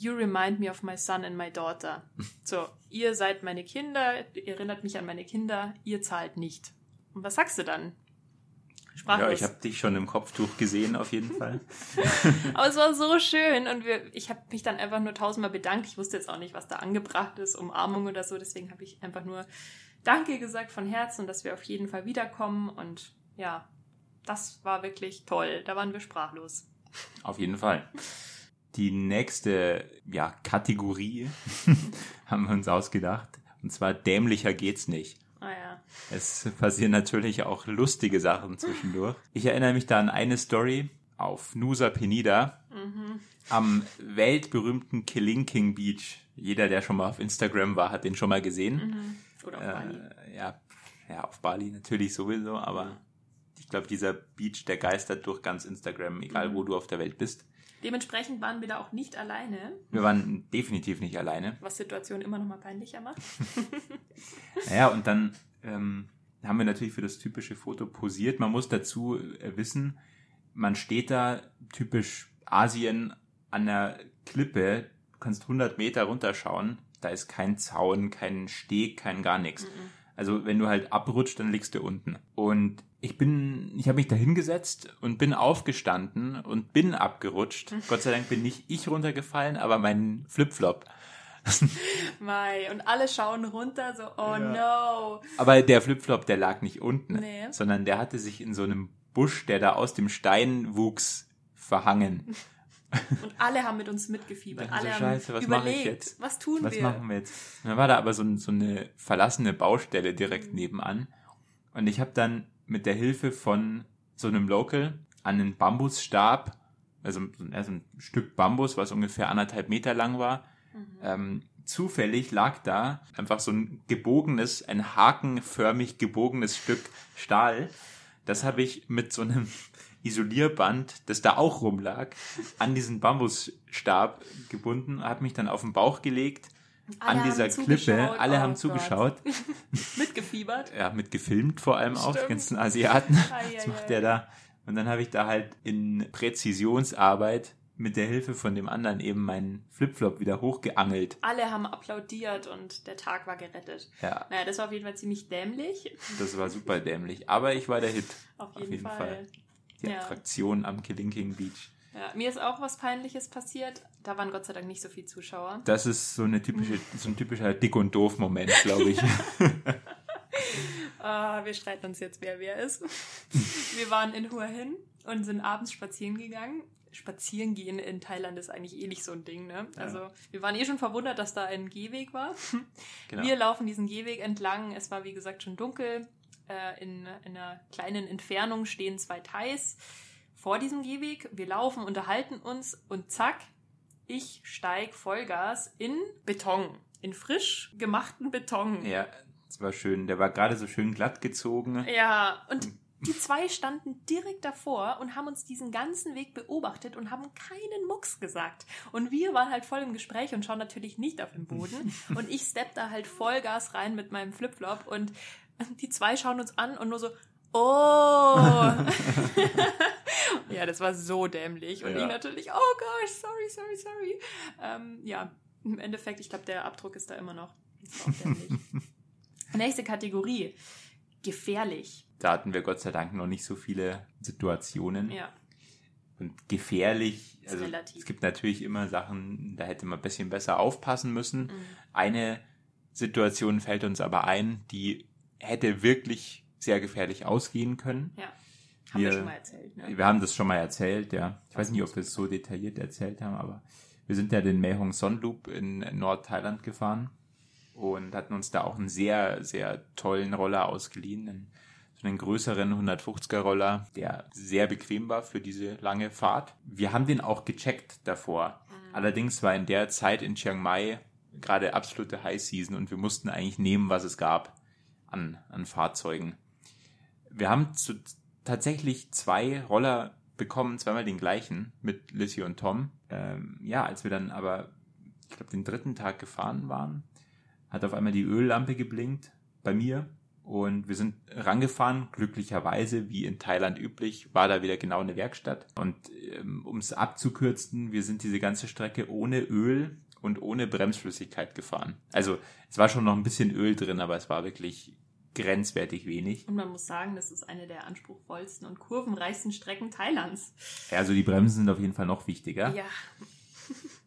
Speaker 1: You remind me of my son and my daughter. So, ihr seid meine Kinder, ihr erinnert mich an meine Kinder, ihr zahlt nicht. Und was sagst du dann? Sprachlos.
Speaker 2: Ja, ich habe dich schon im Kopftuch gesehen, auf jeden Fall.
Speaker 1: Aber es war so schön und wir, ich habe mich dann einfach nur tausendmal bedankt. Ich wusste jetzt auch nicht, was da angebracht ist, Umarmung oder so. Deswegen habe ich einfach nur Danke gesagt von Herzen, dass wir auf jeden Fall wiederkommen. Und ja, das war wirklich toll. Da waren wir sprachlos.
Speaker 2: Auf jeden Fall. Die nächste ja, Kategorie haben wir uns ausgedacht. Und zwar dämlicher geht's nicht.
Speaker 1: Ah ja.
Speaker 2: Es passieren natürlich auch lustige Sachen zwischendurch. Ich erinnere mich da an eine Story auf Nusa Penida am weltberühmten Kilinking Beach. Jeder, der schon mal auf Instagram war, hat den schon mal gesehen.
Speaker 1: Oder auf Bali.
Speaker 2: Äh, ja, ja, auf Bali natürlich sowieso, aber ich glaube, dieser Beach, der geistert durch ganz Instagram, egal wo du auf der Welt bist.
Speaker 1: Dementsprechend waren wir da auch nicht alleine,
Speaker 2: Wir waren definitiv nicht alleine.
Speaker 1: was Situation immer noch mal peinlicher macht.
Speaker 2: Naja, und dann ähm, haben wir natürlich für das typische Foto posiert. Man muss dazu äh, wissen, man steht da typisch Asien an der Klippe, du kannst 100 Meter runterschauen, da ist kein Zaun, kein Steg, kein gar nichts. Also wenn du halt abrutscht, dann liegst du unten. Und ich bin, ich habe mich da hingesetzt und bin aufgestanden und bin abgerutscht. Gott sei Dank bin nicht ich runtergefallen, aber mein Flipflop.
Speaker 1: Mai. Und alle schauen runter, so, oh
Speaker 2: Ja.
Speaker 1: no.
Speaker 2: Aber der Flipflop, der lag nicht unten,
Speaker 1: Nee.
Speaker 2: sondern der hatte sich in so einem Busch, der da aus dem Stein wuchs, verhangen.
Speaker 1: Und alle haben mit uns mitgefiebert.
Speaker 2: So,
Speaker 1: Alle haben
Speaker 2: Scheiße, was ich
Speaker 1: überlegt,
Speaker 2: jetzt?
Speaker 1: was tun
Speaker 2: Was
Speaker 1: wir?
Speaker 2: machen wir jetzt? Und dann war da aber so, so eine verlassene Baustelle
Speaker 1: Mhm.
Speaker 2: direkt nebenan. Und ich habe dann mit der Hilfe von so einem Local an einen Bambusstab, also also ein Stück Bambus, was ungefähr anderthalb Meter lang war,
Speaker 1: Mhm.
Speaker 2: ähm, zufällig lag da einfach so ein gebogenes, ein hakenförmig gebogenes Stück Stahl. Das habe ich mit so einem Isolierband, das da auch rumlag, an diesen Bambusstab gebunden, habe mich dann auf den Bauch gelegt,
Speaker 1: Alle
Speaker 2: an dieser Klippe. Alle
Speaker 1: Oh
Speaker 2: haben
Speaker 1: Gott.
Speaker 2: zugeschaut.
Speaker 1: Mitgefiebert.
Speaker 2: Ja, mit gefilmt vor allem auch, die
Speaker 1: Stimmt.
Speaker 2: ganzen Asiaten. Was macht der da? Und dann habe ich da halt in Präzisionsarbeit mit der Hilfe von dem anderen eben meinen Flipflop wieder hochgeangelt.
Speaker 1: Alle haben applaudiert und der Tag war gerettet.
Speaker 2: Ja,
Speaker 1: Naja, das war auf jeden Fall ziemlich dämlich.
Speaker 2: das war super dämlich. Aber ich war der Hit.
Speaker 1: Auf jeden,
Speaker 2: jeden
Speaker 1: Fall.
Speaker 2: Fall. Die
Speaker 1: Ja.
Speaker 2: Attraktion am Kilinking Beach.
Speaker 1: Ja, mir ist auch was Peinliches passiert. Da waren Gott sei Dank nicht so viele Zuschauer.
Speaker 2: Das ist so eine typische, so ein typischer Dick und doof Moment, glaube ich.
Speaker 1: Ah, wir streiten uns jetzt, wer wer ist. wir waren in Hua Hin und sind abends spazieren gegangen. Spazieren gehen in Thailand ist eigentlich eh nicht so ein Ding, ne? Also, wir waren eh schon verwundert, dass da ein Gehweg war.
Speaker 2: Genau.
Speaker 1: Wir laufen diesen Gehweg entlang. Es war, wie gesagt, schon dunkel. Äh, in, in einer kleinen Entfernung stehen zwei Thais vor diesem Gehweg. Wir laufen, unterhalten uns und zack, ich steig Vollgas in Beton. In frisch gemachten Beton.
Speaker 2: Ja, das war schön. Der war gerade so schön glatt gezogen.
Speaker 1: Ja, und die zwei standen direkt davor und haben uns diesen ganzen Weg beobachtet und haben keinen Mucks gesagt. Und wir waren halt voll im Gespräch und schauen natürlich nicht auf den Boden. Und ich stepp da halt Vollgas rein mit meinem Flipflop und die zwei schauen uns an und nur so, oh. ja, das war so dämlich. Und
Speaker 2: Ja.
Speaker 1: ich natürlich, oh gosh, sorry, sorry, sorry. Ähm, ja, im Endeffekt, ich glaube, der Abdruck ist da immer noch. Nächste Kategorie. Gefährlich.
Speaker 2: Da hatten wir Gott sei Dank noch nicht so viele Situationen.
Speaker 1: Ja.
Speaker 2: Und gefährlich,
Speaker 1: Ist
Speaker 2: also
Speaker 1: relativ.
Speaker 2: es gibt natürlich immer Sachen, da hätte man ein bisschen besser aufpassen müssen.
Speaker 1: Mhm.
Speaker 2: Eine Situation fällt uns aber ein, die hätte wirklich sehr gefährlich ausgehen können.
Speaker 1: Ja. Haben wir, wir schon mal erzählt. Ne?
Speaker 2: Wir haben das schon mal erzählt, ja. Ich weiß nicht, ob wir es so detailliert erzählt haben, aber wir sind ja den Mehong Son Loop in Nordthailand gefahren und hatten uns da auch einen sehr, sehr tollen Roller ausgeliehen. Einen, so einen größeren 150er Roller, der sehr bequem war für diese lange Fahrt. Wir haben den auch gecheckt davor. Mhm. Allerdings war in der Zeit in Chiang Mai gerade absolute High Season und wir mussten eigentlich nehmen, was es gab an, an Fahrzeugen. Wir haben zu, tatsächlich zwei Roller bekommen, zweimal den gleichen mit Lissy und Tom. Ähm, ja, als wir dann aber, ich glaube, den dritten Tag gefahren waren, hat auf einmal die Öllampe geblinkt bei mir und wir sind rangefahren. Glücklicherweise, wie in Thailand üblich, war da wieder genau eine Werkstatt. Und ähm, um es abzukürzen, wir sind diese ganze Strecke ohne Öl und ohne Bremsflüssigkeit gefahren. Also es war schon noch ein bisschen Öl drin, aber es war wirklich grenzwertig wenig.
Speaker 1: Und man muss sagen, das ist eine der anspruchsvollsten und kurvenreichsten Strecken Thailands.
Speaker 2: Ja, also die Bremsen sind auf jeden Fall noch wichtiger.
Speaker 1: Ja.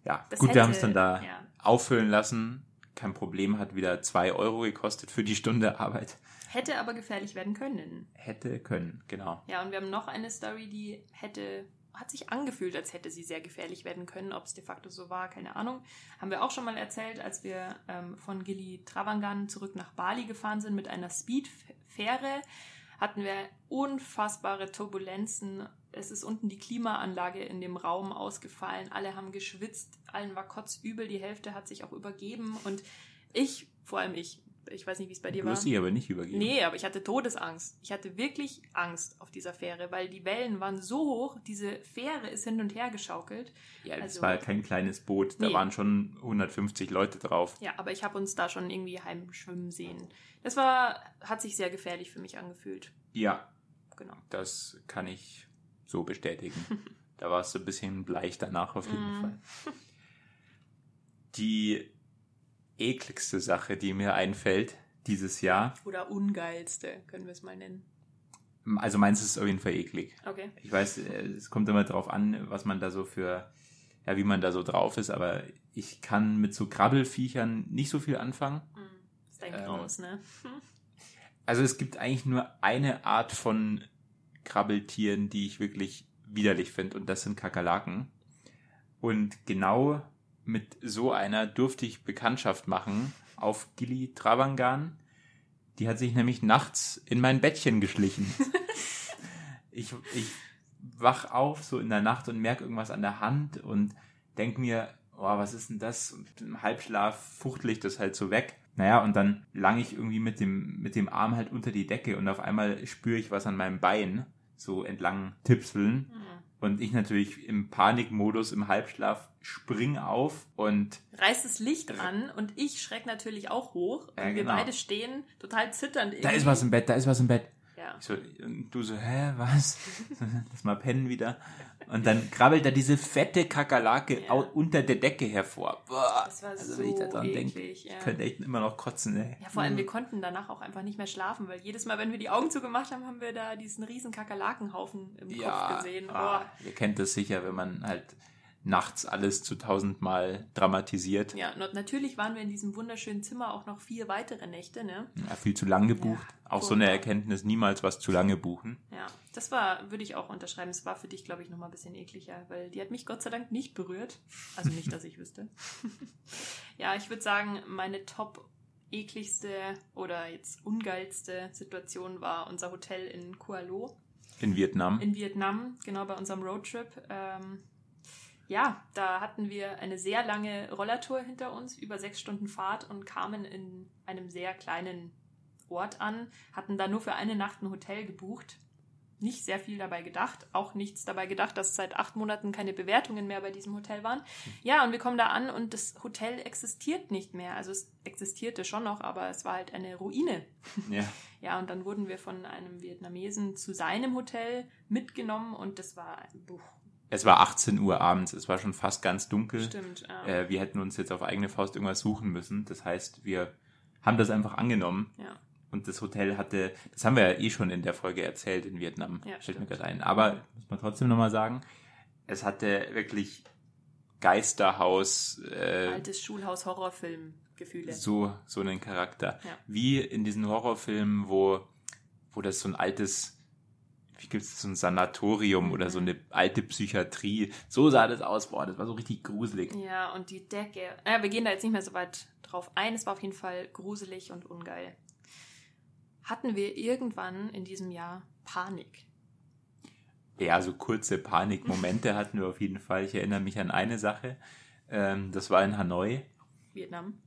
Speaker 2: Ja, das gut, hätte, wir haben es dann da ja. auffüllen lassen. Kein Problem, hat wieder zwei Euro gekostet für die Stunde Arbeit.
Speaker 1: Hätte aber gefährlich werden können.
Speaker 2: Hätte können, genau.
Speaker 1: Ja, und wir haben noch eine Story, die hätte hat sich angefühlt, als hätte sie sehr gefährlich werden können. Ob es de facto so war, keine Ahnung. Haben wir auch schon mal erzählt, als wir ähm, von Gili Travangan zurück nach Bali gefahren sind mit einer Speedfähre, hatten wir unfassbare Turbulenzen. Es ist unten die Klimaanlage in dem Raum ausgefallen. Alle haben geschwitzt, allen war kotzübel, die Hälfte hat sich auch übergeben und ich, vor allem ich, ich weiß nicht, wie es bei dir
Speaker 2: du
Speaker 1: war.
Speaker 2: Du dich aber nicht übergeben.
Speaker 1: Nee, aber ich hatte Todesangst. Ich hatte wirklich Angst auf dieser Fähre, weil die Wellen waren so hoch, diese Fähre ist hin und her geschaukelt.
Speaker 2: Ja, also, das war kein kleines Boot, da nee. waren schon 150 Leute drauf.
Speaker 1: Ja, aber ich habe uns da schon irgendwie heimschwimmen sehen. Das war, hat sich sehr gefährlich für mich angefühlt.
Speaker 2: Ja, genau. Das kann ich so bestätigen. da war es so ein bisschen bleich danach auf jeden mm. Fall. Die ekligste Sache, die mir einfällt dieses Jahr.
Speaker 1: Oder ungeilste, können wir es mal nennen.
Speaker 2: Also meins ist auf jeden Fall eklig.
Speaker 1: Okay.
Speaker 2: Ich weiß, äh, es kommt immer drauf an, was man da so für, ja, wie man da so drauf ist, aber ich kann mit so Krabbelfiechern nicht so viel anfangen. Das
Speaker 1: hm, ist dein Graus, ähm, ne?
Speaker 2: Also es gibt eigentlich nur eine Art von Krabbeltieren, die ich wirklich widerlich finde, und das sind Kakerlaken. Und genau mit so einer durfte ich Bekanntschaft machen auf Gili Travangan. Die hat sich nämlich nachts in mein Bettchen geschlichen. ich, ich wach auf so in der Nacht und merke irgendwas an der Hand und denk mir, oh, was ist denn das? Und im Halbschlaf fuchtel ich das halt so weg. Naja, und dann lang ich irgendwie mit dem, mit dem Arm halt unter die Decke und auf einmal spüre ich was an meinem Bein so entlang tipseln. Mhm. Und ich natürlich im Panikmodus, im Halbschlaf, spring auf und.
Speaker 1: Reiß das Licht an und ich schreck natürlich auch hoch. Ja, und wir genau. beide stehen total zitternd.
Speaker 2: Irgendwie. Da ist was im Bett, da ist was im Bett. Ja. So, und du so, hä, was? Lass mal pennen wieder. Und dann krabbelt da diese fette Kakerlake ja. unter der Decke hervor. Boah.
Speaker 1: Das war also, so wenn ich da dran denke, ja. ich
Speaker 2: könnte echt immer noch kotzen, ey.
Speaker 1: Ja, vor allem, wir konnten danach auch einfach nicht mehr schlafen, weil jedes Mal, wenn wir die Augen zugemacht haben, haben wir da diesen riesen Kakerlakenhaufen im ja, Kopf gesehen. Ah, Boah.
Speaker 2: Ah, ihr kennt das sicher, wenn man halt nachts alles zu tausendmal dramatisiert.
Speaker 1: Ja, und natürlich waren wir in diesem wunderschönen Zimmer auch noch vier weitere Nächte, ne?
Speaker 2: Ja, viel zu lang gebucht. Ja, auch so eine Erkenntnis, niemals was zu lange buchen.
Speaker 1: Ja, das war, würde ich auch unterschreiben. Es war für dich, glaube ich, nochmal ein bisschen ekliger, weil die hat mich Gott sei Dank nicht berührt. Also nicht, dass ich wüsste. ja, ich würde sagen, meine top ekligste oder jetzt ungeilste Situation war unser Hotel in Kualo.
Speaker 2: In Vietnam.
Speaker 1: In Vietnam, genau bei unserem Roadtrip. Ähm, ja, da hatten wir eine sehr lange Rollertour hinter uns, über sechs Stunden Fahrt und kamen in einem sehr kleinen Ort an, hatten da nur für eine Nacht ein Hotel gebucht. Nicht sehr viel dabei gedacht, auch nichts dabei gedacht, dass seit acht Monaten keine Bewertungen mehr bei diesem Hotel waren. Ja, und wir kommen da an und das Hotel existiert nicht mehr. Also es existierte schon noch, aber es war halt eine Ruine.
Speaker 2: Ja.
Speaker 1: Ja, und dann wurden wir von einem Vietnamesen zu seinem Hotel mitgenommen und das war, buch,
Speaker 2: es war 18 Uhr abends, es war schon fast ganz dunkel.
Speaker 1: Stimmt, ja.
Speaker 2: Äh, wir hätten uns jetzt auf eigene Faust irgendwas suchen müssen. Das heißt, wir haben das einfach angenommen.
Speaker 1: Ja.
Speaker 2: Und das Hotel hatte, das haben wir ja eh schon in der Folge erzählt in Vietnam, ja, stellt mir gerade ein. Aber muss man trotzdem nochmal sagen, es hatte wirklich Geisterhaus. Äh,
Speaker 1: Altes Schulhaus-Horrorfilm-Gefühle.
Speaker 2: So, so einen Charakter.
Speaker 1: Ja.
Speaker 2: Wie in diesen Horrorfilmen, wo, wo das so ein altes, wie gibt es so ein Sanatorium oder
Speaker 1: Mhm.
Speaker 2: so eine alte Psychiatrie. So sah das aus. Boah, das war so richtig gruselig.
Speaker 1: Ja, und die Decke. Naja, wir gehen da jetzt nicht mehr so weit drauf ein. Es war auf jeden Fall gruselig und ungeil. Hatten wir irgendwann in diesem Jahr Panik?
Speaker 2: Ja, so kurze Panikmomente hatten wir auf jeden Fall. Ich erinnere mich an eine Sache. Ähm, das war in Hanoi.
Speaker 1: Vietnam.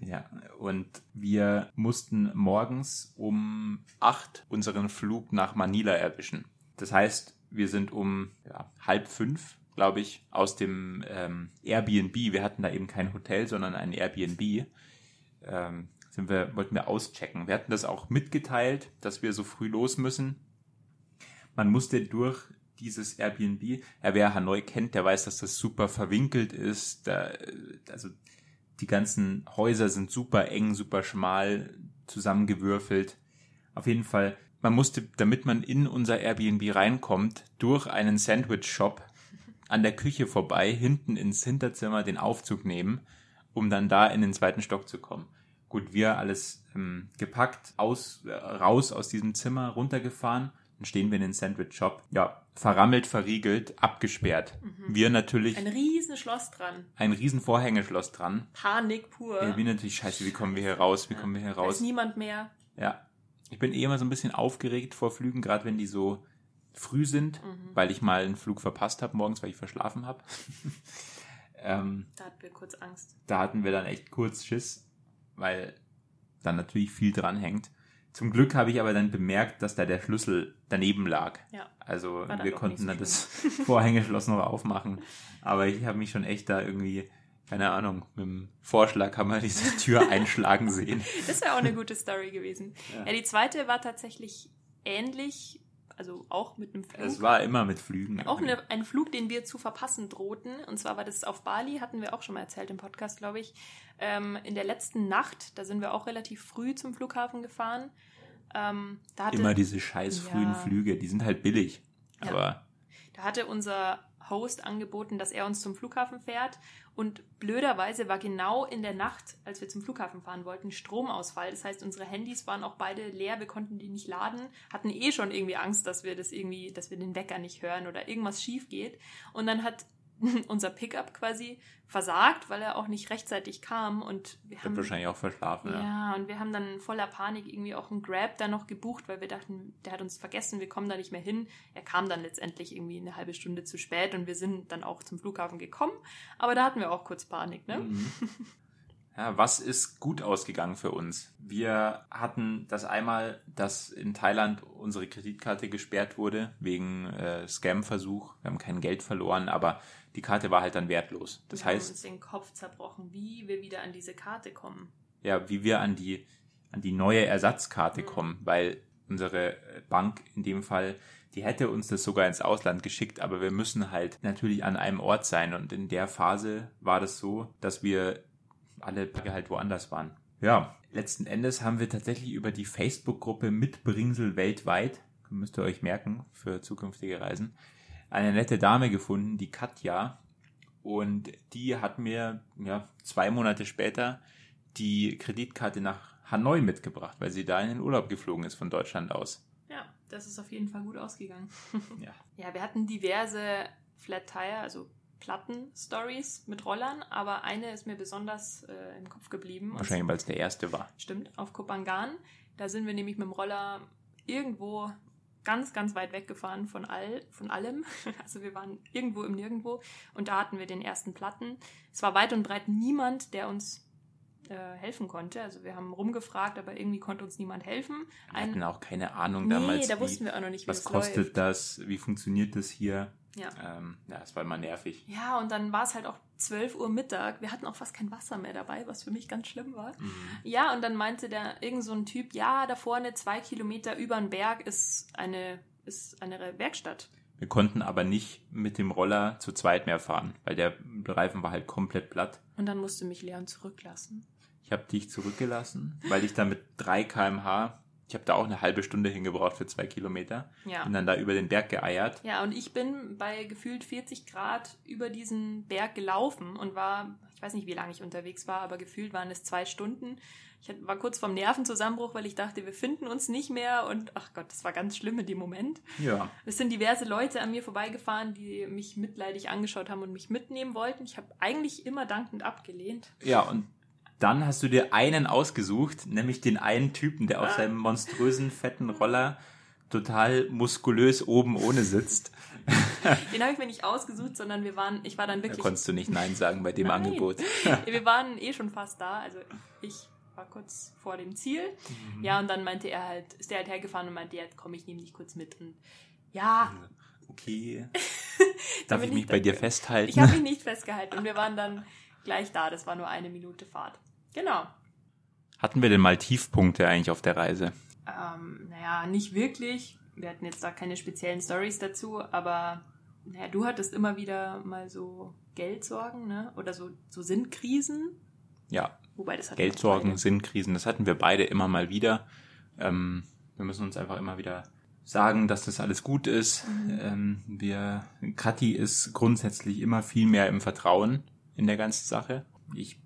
Speaker 2: Ja, und wir mussten morgens um acht unseren Flug nach Manila erwischen. Das heißt, wir sind um ja, halb fünf, glaube ich, aus dem ähm, Airbnb, wir hatten da eben kein Hotel, sondern ein Airbnb, ähm, sind wir, wollten wir auschecken. Wir hatten das auch mitgeteilt, dass wir so früh los müssen. Man musste durch dieses Airbnb, ja, wer Hanoi kennt, der weiß, dass das super verwinkelt ist. Da, also die ganzen Häuser sind super eng, super schmal zusammengewürfelt. Auf jeden Fall, man musste, damit man in unser Airbnb reinkommt, durch einen Sandwich-Shop an der Küche vorbei, hinten ins Hinterzimmer den Aufzug nehmen, um dann da in den zweiten Stock zu kommen. Gut, wir alles ähm, gepackt, aus, äh, raus aus diesem Zimmer, runtergefahren, stehen wir in den Sandwich-Shop. Ja, verrammelt, verriegelt, abgesperrt. Wir natürlich
Speaker 1: Ein riesen Schloss dran.
Speaker 2: ein riesen Vorhängeschloss dran.
Speaker 1: Panik pur.
Speaker 2: Ja, wir natürlich, scheiße, wie kommen wir hier raus? Wie kommen wir hier
Speaker 1: da ist
Speaker 2: raus?
Speaker 1: niemand mehr.
Speaker 2: Ja. Ich bin eh immer so ein bisschen aufgeregt vor Flügen, gerade wenn die so früh sind,
Speaker 1: Mhm.
Speaker 2: weil ich mal einen Flug verpasst habe morgens, weil ich verschlafen habe. ähm,
Speaker 1: Da hatten wir kurz Angst.
Speaker 2: da hatten wir dann echt kurz Schiss, weil dann natürlich viel dran hängt. Zum Glück habe ich aber dann bemerkt, dass da der Schlüssel daneben lag.
Speaker 1: Ja.
Speaker 2: Also wir konnten dann
Speaker 1: so
Speaker 2: das Vorhängeschloss noch aufmachen. Aber ich habe mich schon echt da irgendwie, keine Ahnung, mit dem Vorschlaghammer diese Tür einschlagen sehen.
Speaker 1: Das wäre auch eine gute Story gewesen.
Speaker 2: Ja.
Speaker 1: Ja. die zweite war tatsächlich ähnlich, also auch mit einem Flug.
Speaker 2: Es war immer mit Flügen.
Speaker 1: Auch eine, ein Flug, den wir zu verpassen drohten. Und zwar war das auf Bali, hatten wir auch schon mal erzählt im Podcast, glaube ich. Ähm, in der letzten Nacht, da sind wir auch relativ früh zum Flughafen gefahren. Ähm, hatte,
Speaker 2: immer diese scheiß frühen
Speaker 1: Ja.
Speaker 2: Flüge, die sind halt billig.
Speaker 1: Ja.
Speaker 2: Aber
Speaker 1: da hatte unser Host angeboten, dass er uns zum Flughafen fährt. Und blöderweise war genau in der Nacht, als wir zum Flughafen fahren wollten, Stromausfall. Das heißt, unsere Handys waren auch beide leer, wir konnten die nicht laden, hatten eh schon irgendwie Angst, dass wir das irgendwie, dass wir den Wecker nicht hören oder irgendwas schief geht. Und dann hat unser Pickup quasi versagt, weil er auch nicht rechtzeitig kam und wir haben
Speaker 2: wahrscheinlich auch verschlafen.
Speaker 1: ja,
Speaker 2: Ja.
Speaker 1: und wir haben dann voller Panik irgendwie auch einen Grab da noch gebucht, weil wir dachten, der hat uns vergessen, wir kommen da nicht mehr hin. Er kam dann letztendlich irgendwie eine halbe Stunde zu spät und wir sind dann auch zum Flughafen gekommen. Aber da hatten wir auch kurz Panik, ne?
Speaker 2: Mhm. Ja, was ist gut ausgegangen für uns? Wir hatten das einmal, dass in Thailand unsere Kreditkarte gesperrt wurde wegen äh, Scam-Versuch. Wir haben kein Geld verloren, aber die Karte war halt dann wertlos. Das
Speaker 1: wir haben
Speaker 2: heißt,
Speaker 1: uns den Kopf zerbrochen, wie wir wieder an diese Karte kommen.
Speaker 2: ja, wie wir an die, an die neue Ersatzkarte
Speaker 1: Mhm.
Speaker 2: kommen, weil unsere äh, Bank in dem Fall, die hätte uns das sogar ins Ausland geschickt, aber wir müssen halt natürlich an einem Ort sein und in der Phase war das so, dass wir alle Tage halt woanders waren. Ja, letzten Endes haben wir tatsächlich über die Facebook-Gruppe Mitbringsel weltweit, müsst ihr euch merken für zukünftige Reisen, eine nette Dame gefunden, die Katja. Und die hat mir ja, zwei Monate später die Kreditkarte nach Hanoi mitgebracht, weil sie da in den Urlaub geflogen ist von Deutschland aus.
Speaker 1: Ja, das ist auf jeden Fall gut ausgegangen.
Speaker 2: Ja.
Speaker 1: Ja, wir hatten diverse Flat Tire, also Platten-Stories mit Rollern, aber eine ist mir besonders äh, im Kopf geblieben.
Speaker 2: Wahrscheinlich, weil es der erste war.
Speaker 1: Stimmt, auf Kopangan. Da sind wir nämlich mit dem Roller irgendwo ganz, ganz weit weggefahren von, all, von allem. Also wir waren irgendwo im Nirgendwo und da hatten wir den ersten Platten. Es war weit und breit niemand, der uns äh, helfen konnte. Also wir haben rumgefragt, aber irgendwie konnte uns niemand helfen.
Speaker 2: Wir hatten auch keine Ahnung
Speaker 1: nee,
Speaker 2: damals,
Speaker 1: da
Speaker 2: wie,
Speaker 1: wussten wir auch noch nicht, wie
Speaker 2: was kostet
Speaker 1: läuft.
Speaker 2: das, wie funktioniert das hier.
Speaker 1: Ja.
Speaker 2: Ähm, ja, es war immer nervig.
Speaker 1: Ja, und dann war es halt auch 12 Uhr Mittag. Wir hatten auch fast kein Wasser mehr dabei, was für mich ganz schlimm war.
Speaker 2: Mhm.
Speaker 1: Ja, und dann meinte der irgend so ein Typ, ja, da vorne zwei Kilometer über den Berg ist eine, ist eine Werkstatt.
Speaker 2: Wir konnten aber nicht mit dem Roller zu zweit mehr fahren, weil der Reifen war halt komplett platt.
Speaker 1: Und dann musste mich Leon zurücklassen.
Speaker 2: Ich habe dich zurückgelassen, weil ich da mit 3 km/h Ich habe da auch eine halbe Stunde hingebraucht für zwei Kilometer.
Speaker 1: Ja.
Speaker 2: Bin dann da über den Berg geeiert.
Speaker 1: Ja, und ich bin bei gefühlt 40 Grad über diesen Berg gelaufen und war, ich weiß nicht, wie lange ich unterwegs war, aber gefühlt waren es zwei Stunden. Ich war kurz vorm Nervenzusammenbruch, weil ich dachte, wir finden uns nicht mehr und ach Gott, das war ganz schlimm in dem Moment.
Speaker 2: Ja.
Speaker 1: Es sind diverse Leute an mir vorbeigefahren, die mich mitleidig angeschaut haben und mich mitnehmen wollten. Ich habe eigentlich immer dankend abgelehnt.
Speaker 2: Ja, und dann hast du dir einen ausgesucht, nämlich den einen Typen, der auf
Speaker 1: Ah.
Speaker 2: seinem monströsen, fetten Roller total muskulös oben ohne sitzt.
Speaker 1: Den habe ich mir nicht ausgesucht, sondern wir waren, ich war dann
Speaker 2: Da
Speaker 1: wirklich
Speaker 2: konntest du nicht Nein sagen bei dem
Speaker 1: Nein.
Speaker 2: Angebot.
Speaker 1: wir waren eh schon fast da. Also ich war kurz vor dem Ziel.
Speaker 2: Mhm.
Speaker 1: Ja, und dann meinte er halt, ist der halt hergefahren und meinte, ja, komm, ich nehme dich kurz mit. Und ja,
Speaker 2: Okay.
Speaker 1: Da
Speaker 2: Darf ich mich
Speaker 1: ich
Speaker 2: bei dir festhalten?
Speaker 1: ich habe mich nicht festgehalten. Und wir waren dann gleich da. Das war nur eine Minute Fahrt. Genau.
Speaker 2: Hatten wir denn mal Tiefpunkte eigentlich auf der Reise?
Speaker 1: Ähm, naja, nicht wirklich. Wir hatten jetzt da keine speziellen Stories dazu, aber naja, du hattest immer wieder mal so Geldsorgen, ne? Oder so, so Sinnkrisen.
Speaker 2: Ja,
Speaker 1: Wobei das hatten
Speaker 2: Geldsorgen. Sinnkrisen, das hatten wir beide immer mal wieder. Ähm, wir müssen uns einfach immer wieder sagen, dass das alles gut ist.
Speaker 1: Mhm.
Speaker 2: Ähm, wir, Kathi ist grundsätzlich immer viel mehr im Vertrauen in der ganzen Sache. Ich,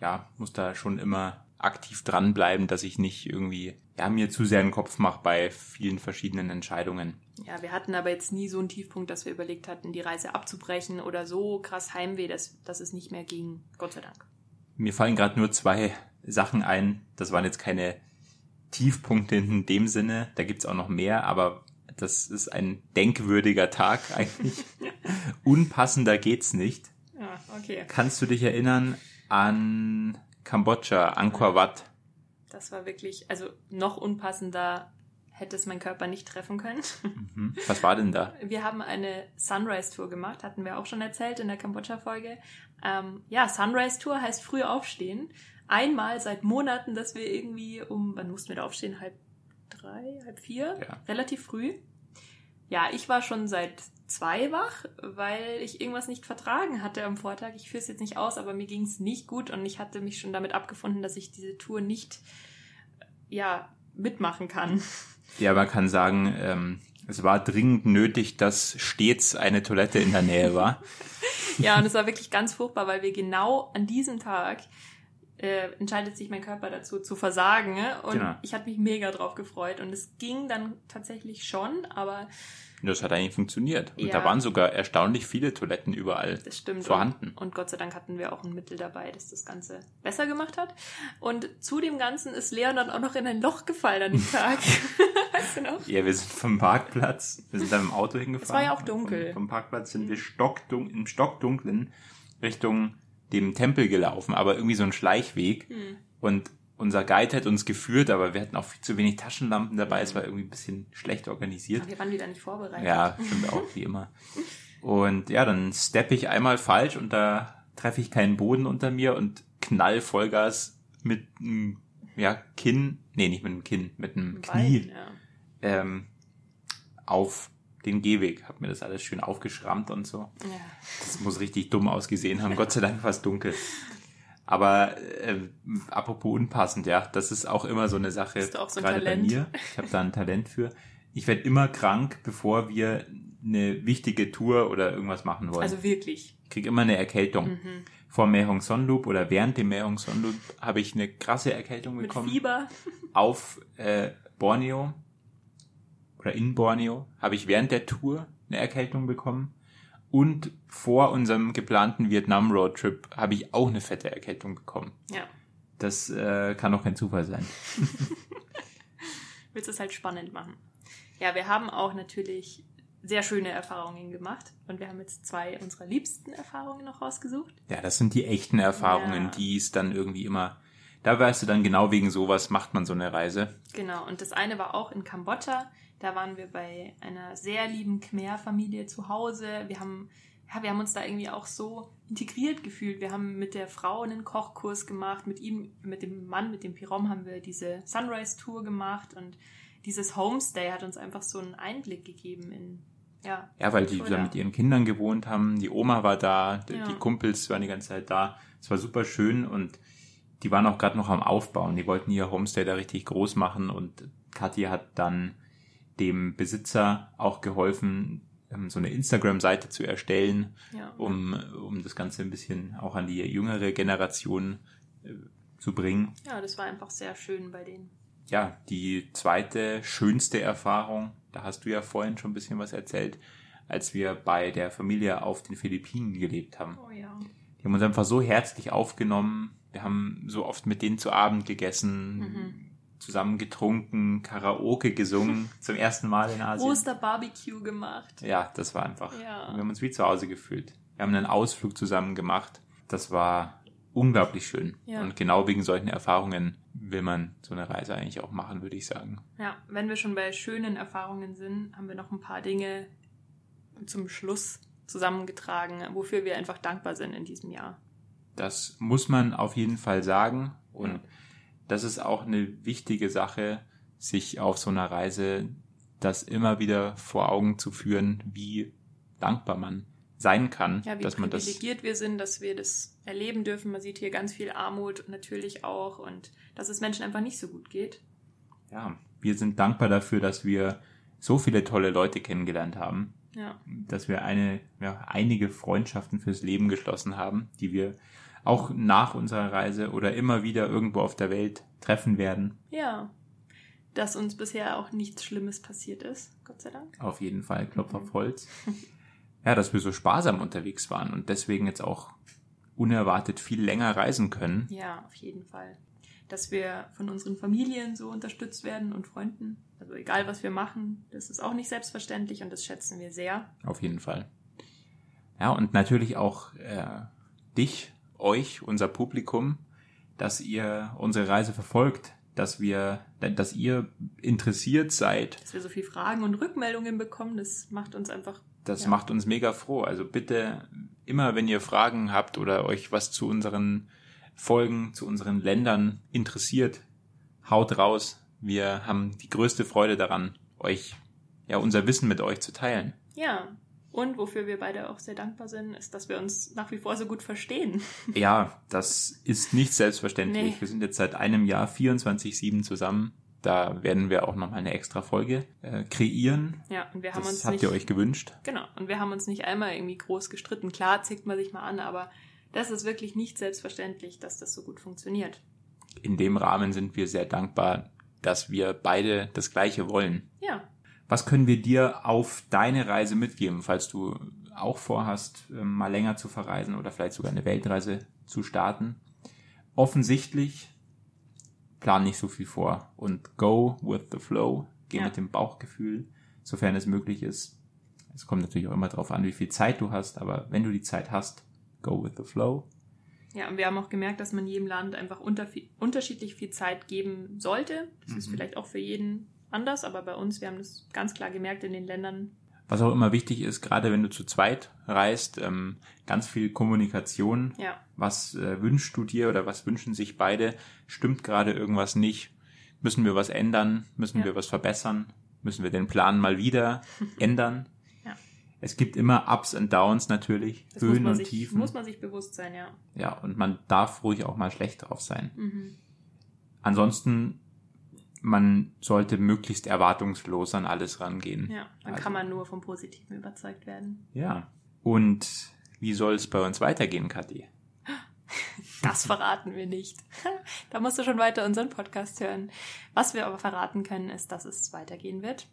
Speaker 2: ja, muss da schon immer aktiv dranbleiben, dass ich nicht irgendwie, ja, mir zu sehr den Kopf mache bei vielen verschiedenen Entscheidungen.
Speaker 1: Ja, wir hatten aber jetzt nie so einen Tiefpunkt, dass wir überlegt hatten, die Reise abzubrechen oder so krass Heimweh, dass, dass es nicht mehr ging. Gott sei Dank.
Speaker 2: Mir fallen gerade nur zwei Sachen ein. Das waren jetzt keine Tiefpunkte in dem Sinne. Da gibt's auch noch mehr, aber das ist ein denkwürdiger Tag eigentlich. Unpassender geht's nicht.
Speaker 1: Ja, okay.
Speaker 2: Kannst du dich erinnern an Kambodscha, Angkor Wat?
Speaker 1: Das war wirklich, also noch unpassender hätte es mein Körper nicht treffen können.
Speaker 2: Mhm. Was war denn da?
Speaker 1: Wir haben eine Sunrise-Tour gemacht, hatten wir auch schon erzählt in der Kambodscha-Folge. Ähm, ja, Sunrise-Tour heißt früh aufstehen. Einmal seit Monaten, dass wir irgendwie um, wann mussten wir da aufstehen? Halb drei, halb vier?
Speaker 2: Ja.
Speaker 1: Relativ früh. Ja, ich war schon seit zwei wach, weil ich irgendwas nicht vertragen hatte am Vortag. Ich führe es jetzt nicht aus, aber mir ging es nicht gut und ich hatte mich schon damit abgefunden, dass ich diese Tour nicht, ja, mitmachen kann.
Speaker 2: Ja, man kann sagen, ähm, es war dringend nötig, dass stets eine Toilette in der Nähe war.
Speaker 1: Ja, und es war wirklich ganz furchtbar, weil wir genau an diesem Tag äh, entscheidet sich mein Körper dazu zu versagen. Ne? Und
Speaker 2: Genau.
Speaker 1: ich hatte mich mega drauf gefreut. Und es ging dann tatsächlich schon, aber
Speaker 2: Das hat eigentlich funktioniert. Und
Speaker 1: Ja.
Speaker 2: da waren sogar erstaunlich viele Toiletten überall
Speaker 1: das stimmt.
Speaker 2: vorhanden.
Speaker 1: Und, und Gott sei Dank hatten wir auch ein Mittel dabei, das das Ganze besser gemacht hat. Und zu dem Ganzen ist Leon dann auch noch in ein Loch gefallen an dem Tag. weißt du noch?
Speaker 2: Ja, wir sind vom Parkplatz, wir sind dann im Auto hingefahren.
Speaker 1: Es war ja auch dunkel.
Speaker 2: Vom, vom Parkplatz sind wir stockdun im Stockdunklen Richtung dem Tempel gelaufen, aber irgendwie so ein Schleichweg.
Speaker 1: Hm.
Speaker 2: Und unser Guide hat uns geführt, aber wir hatten auch viel zu wenig Taschenlampen dabei. Es war irgendwie ein bisschen schlecht organisiert.
Speaker 1: Wir waren wieder nicht vorbereitet.
Speaker 2: Ja, stimmt auch, wie immer. Und ja, dann steppe ich einmal falsch und da treffe ich keinen Boden unter mir und knall Vollgas mit einem ja, Kinn, nee, nicht mit dem Kinn, mit einem Knie
Speaker 1: Bein, ja.
Speaker 2: ähm, auf den Gehweg. Hab mir das alles schön aufgeschrammt und so.
Speaker 1: Ja.
Speaker 2: Das muss richtig dumm ausgesehen haben. Gott sei Dank war es dunkel. Aber äh, apropos unpassend, ja, das ist auch immer so eine Sache,
Speaker 1: so ein
Speaker 2: gerade bei
Speaker 1: Talent?
Speaker 2: mir. Ich habe da ein Talent für. Ich werde immer krank, bevor wir eine wichtige Tour oder irgendwas machen wollen.
Speaker 1: Also wirklich.
Speaker 2: ich kriege immer eine Erkältung.
Speaker 1: Mhm.
Speaker 2: Vor Mehong Sonloop oder während dem Mehong Sonloop habe ich eine krasse Erkältung
Speaker 1: Mit
Speaker 2: bekommen
Speaker 1: Fieber.
Speaker 2: auf äh, Borneo oder in Borneo habe ich während der Tour eine Erkältung bekommen. Und vor unserem geplanten Vietnam-Roadtrip habe ich auch eine fette Erkältung bekommen.
Speaker 1: Ja.
Speaker 2: Das äh, kann doch kein Zufall sein.
Speaker 1: willst es halt spannend machen. Ja, wir haben auch natürlich sehr schöne Erfahrungen gemacht und wir haben jetzt zwei unserer liebsten Erfahrungen noch rausgesucht.
Speaker 2: Ja, das sind die echten Erfahrungen,
Speaker 1: Ja.
Speaker 2: die ist dann irgendwie immer. Da weißt du dann genau wegen sowas macht man so eine Reise.
Speaker 1: Genau, und das eine war auch in Kambodscha. Da waren wir bei einer sehr lieben Khmer-Familie zu Hause. Wir haben, ja, wir haben uns da irgendwie auch so integriert gefühlt. Wir haben mit der Frau einen Kochkurs gemacht, mit ihm, mit dem Mann, mit dem Pirom haben wir diese Sunrise-Tour gemacht und dieses Homestay hat uns einfach so einen Einblick gegeben in, ja.
Speaker 2: Ja, weil die da mit ihren Kindern gewohnt haben. Die Oma war da, die,
Speaker 1: Ja.
Speaker 2: die Kumpels waren die ganze Zeit da. Es war super schön und die waren auch gerade noch am Aufbauen. Die wollten ihr Homestay da richtig groß machen und Kathi hat dann dem Besitzer auch geholfen, ähm, so eine Instagram-Seite zu erstellen,
Speaker 1: Ja.
Speaker 2: um, um das Ganze ein bisschen auch an die jüngere Generation äh, zu bringen.
Speaker 1: ja, das war einfach sehr schön bei denen.
Speaker 2: Ja, die zweite schönste Erfahrung, da hast du ja vorhin schon ein bisschen was erzählt, als wir bei der Familie auf den Philippinen gelebt haben.
Speaker 1: Oh ja.
Speaker 2: Die haben uns einfach so herzlich aufgenommen. Wir haben so oft mit denen zu Abend gegessen,
Speaker 1: Mhm.
Speaker 2: Zusammen getrunken, Karaoke gesungen, zum ersten Mal in Asien.
Speaker 1: Osterbarbecue gemacht.
Speaker 2: Ja, das war einfach.
Speaker 1: Ja.
Speaker 2: Wir haben uns wie zu Hause gefühlt. Wir haben einen Ausflug zusammen gemacht. Das war unglaublich schön.
Speaker 1: Ja.
Speaker 2: Und genau wegen solchen Erfahrungen will man so eine Reise eigentlich auch machen, würde ich sagen.
Speaker 1: Ja, wenn wir schon bei schönen Erfahrungen sind, haben wir noch ein paar Dinge zum Schluss zusammengetragen, wofür wir einfach dankbar sind in diesem Jahr.
Speaker 2: Das muss man auf jeden Fall sagen. Und
Speaker 1: Ja.
Speaker 2: Das ist auch eine wichtige Sache, sich auf so einer Reise das immer wieder vor Augen zu führen, wie dankbar man sein kann,
Speaker 1: Ja, wie
Speaker 2: dass man das
Speaker 1: privilegiert wir sind, dass wir das erleben dürfen. Man sieht hier ganz viel Armut natürlich auch und dass es Menschen einfach nicht so gut geht.
Speaker 2: ja, wir sind dankbar dafür, dass wir so viele tolle Leute kennengelernt haben,
Speaker 1: Ja,
Speaker 2: dass wir eine, ja, einige Freundschaften fürs Leben geschlossen haben, die wir auch nach unserer Reise oder immer wieder irgendwo auf der Welt treffen werden.
Speaker 1: ja. Dass uns bisher auch nichts Schlimmes passiert ist, Gott sei Dank.
Speaker 2: Auf jeden Fall, Klopf
Speaker 1: Mhm.
Speaker 2: auf Holz. Ja, dass wir so sparsam unterwegs waren und deswegen jetzt auch unerwartet viel länger reisen können.
Speaker 1: Ja, auf jeden Fall. Dass wir von unseren Familien so unterstützt werden und Freunden. Also egal, was wir machen, das ist auch nicht selbstverständlich und das schätzen wir sehr.
Speaker 2: Auf jeden Fall. Ja, und natürlich auch äh, dich, euch, unser Publikum, dass ihr unsere Reise verfolgt, dass wir, dass ihr interessiert seid.
Speaker 1: Dass wir so viel Fragen und Rückmeldungen bekommen, das macht uns einfach.
Speaker 2: Das
Speaker 1: Ja.
Speaker 2: macht uns mega froh. Also bitte immer, wenn ihr Fragen habt oder euch was zu unseren Folgen, zu unseren Ländern interessiert, haut raus. Wir haben die größte Freude daran, euch, ja, unser Wissen mit euch zu teilen.
Speaker 1: Ja. Und wofür wir beide auch sehr dankbar sind, ist, dass wir uns nach wie vor so gut verstehen.
Speaker 2: Ja, das ist nicht selbstverständlich.
Speaker 1: Nee.
Speaker 2: Wir sind jetzt seit einem Jahr 24-7 zusammen. Da werden wir auch nochmal eine extra Folge äh, kreieren.
Speaker 1: Ja, und wir haben
Speaker 2: Das
Speaker 1: uns
Speaker 2: habt
Speaker 1: nicht.
Speaker 2: ihr euch gewünscht.
Speaker 1: Genau. Und wir haben uns nicht einmal irgendwie groß gestritten. Klar, zickt man sich mal an, aber das ist wirklich nicht selbstverständlich, dass das so gut funktioniert.
Speaker 2: In dem Rahmen sind wir sehr dankbar, dass wir beide das Gleiche wollen.
Speaker 1: Ja.
Speaker 2: Was können wir dir auf deine Reise mitgeben, falls du auch vorhast, ähm, mal länger zu verreisen oder vielleicht sogar eine Weltreise zu starten? Offensichtlich plan nicht so viel vor und go with the flow, geh
Speaker 1: Ja.
Speaker 2: mit dem Bauchgefühl, sofern es möglich ist. Es kommt natürlich auch immer darauf an, wie viel Zeit du hast, aber wenn du die Zeit hast, go with the flow.
Speaker 1: Ja, und wir haben auch gemerkt, dass man jedem Land einfach unter, unterschiedlich viel Zeit geben sollte. Das ist
Speaker 2: Mhm.
Speaker 1: vielleicht auch für jeden anders, aber bei uns, wir haben das ganz klar gemerkt in den Ländern.
Speaker 2: Was auch immer wichtig ist, gerade wenn du zu zweit reist, ähm, ganz viel Kommunikation.
Speaker 1: Ja,
Speaker 2: Was äh, wünschst du dir oder was wünschen sich beide? Stimmt gerade irgendwas nicht? Müssen wir was ändern? Müssen
Speaker 1: Ja.
Speaker 2: wir was verbessern? Müssen wir den Plan mal wieder ändern?
Speaker 1: Ja.
Speaker 2: Es gibt immer Ups und Downs natürlich,
Speaker 1: das
Speaker 2: Höhen und
Speaker 1: sich,
Speaker 2: Tiefen.
Speaker 1: muss man sich bewusst sein, ja.
Speaker 2: Ja, und man darf ruhig auch mal schlecht drauf sein.
Speaker 1: Mhm.
Speaker 2: Ansonsten, man sollte möglichst erwartungslos an alles rangehen.
Speaker 1: Ja, dann
Speaker 2: Also-
Speaker 1: kann man nur vom Positiven überzeugt werden.
Speaker 2: Ja. Und wie soll es bei uns weitergehen, Kathi?
Speaker 1: Das verraten wir nicht. da musst du schon weiter unseren Podcast hören. Was wir aber verraten können, ist, dass es weitergehen wird.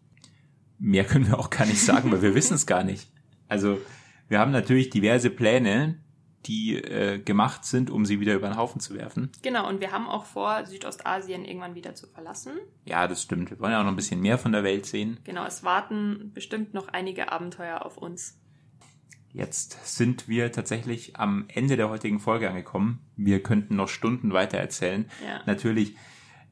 Speaker 2: Mehr können wir auch gar nicht sagen, weil wir wissen es gar nicht. Also wir haben natürlich diverse Pläne, die äh, gemacht sind, um sie wieder über den Haufen zu werfen.
Speaker 1: Genau, und wir haben auch vor, Südostasien irgendwann wieder zu verlassen.
Speaker 2: Ja, das stimmt. Wir wollen ja auch noch ein bisschen mehr von der Welt sehen.
Speaker 1: Genau, es warten bestimmt noch einige Abenteuer auf uns.
Speaker 2: Jetzt sind wir tatsächlich am Ende der heutigen Folge angekommen. Wir könnten noch Stunden weiter erzählen.
Speaker 1: Ja.
Speaker 2: Natürlich,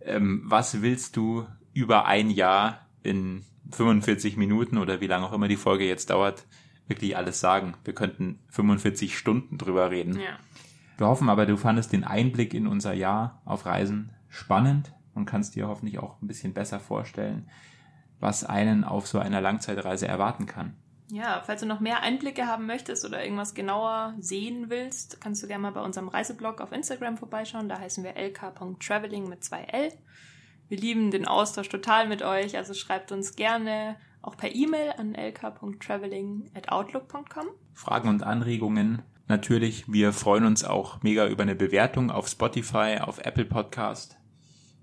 Speaker 2: ähm, was willst du über ein Jahr in 45 Minuten oder wie lange auch immer die Folge jetzt dauert, wirklich alles sagen? Wir könnten 45 Stunden drüber reden.
Speaker 1: Ja.
Speaker 2: Wir hoffen aber, du fandest den Einblick in unser Jahr auf Reisen spannend und kannst dir hoffentlich auch ein bisschen besser vorstellen, was einen auf so einer Langzeitreise erwarten kann.
Speaker 1: Ja, falls du noch mehr Einblicke haben möchtest oder irgendwas genauer sehen willst, kannst du gerne mal bei unserem Reiseblog auf Instagram vorbeischauen. Da heißen wir lk.traveling mit zwei L. Wir lieben den Austausch total mit euch, also schreibt uns gerne auch per E-Mail an lk.traveling@outlook.com.
Speaker 2: Fragen und Anregungen natürlich. Wir freuen uns auch mega über eine Bewertung auf Spotify, auf Apple Podcast.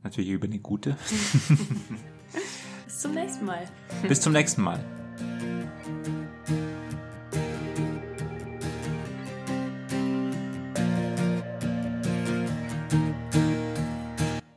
Speaker 2: Natürlich über eine gute.
Speaker 1: Bis zum nächsten Mal.
Speaker 2: Bis zum nächsten Mal.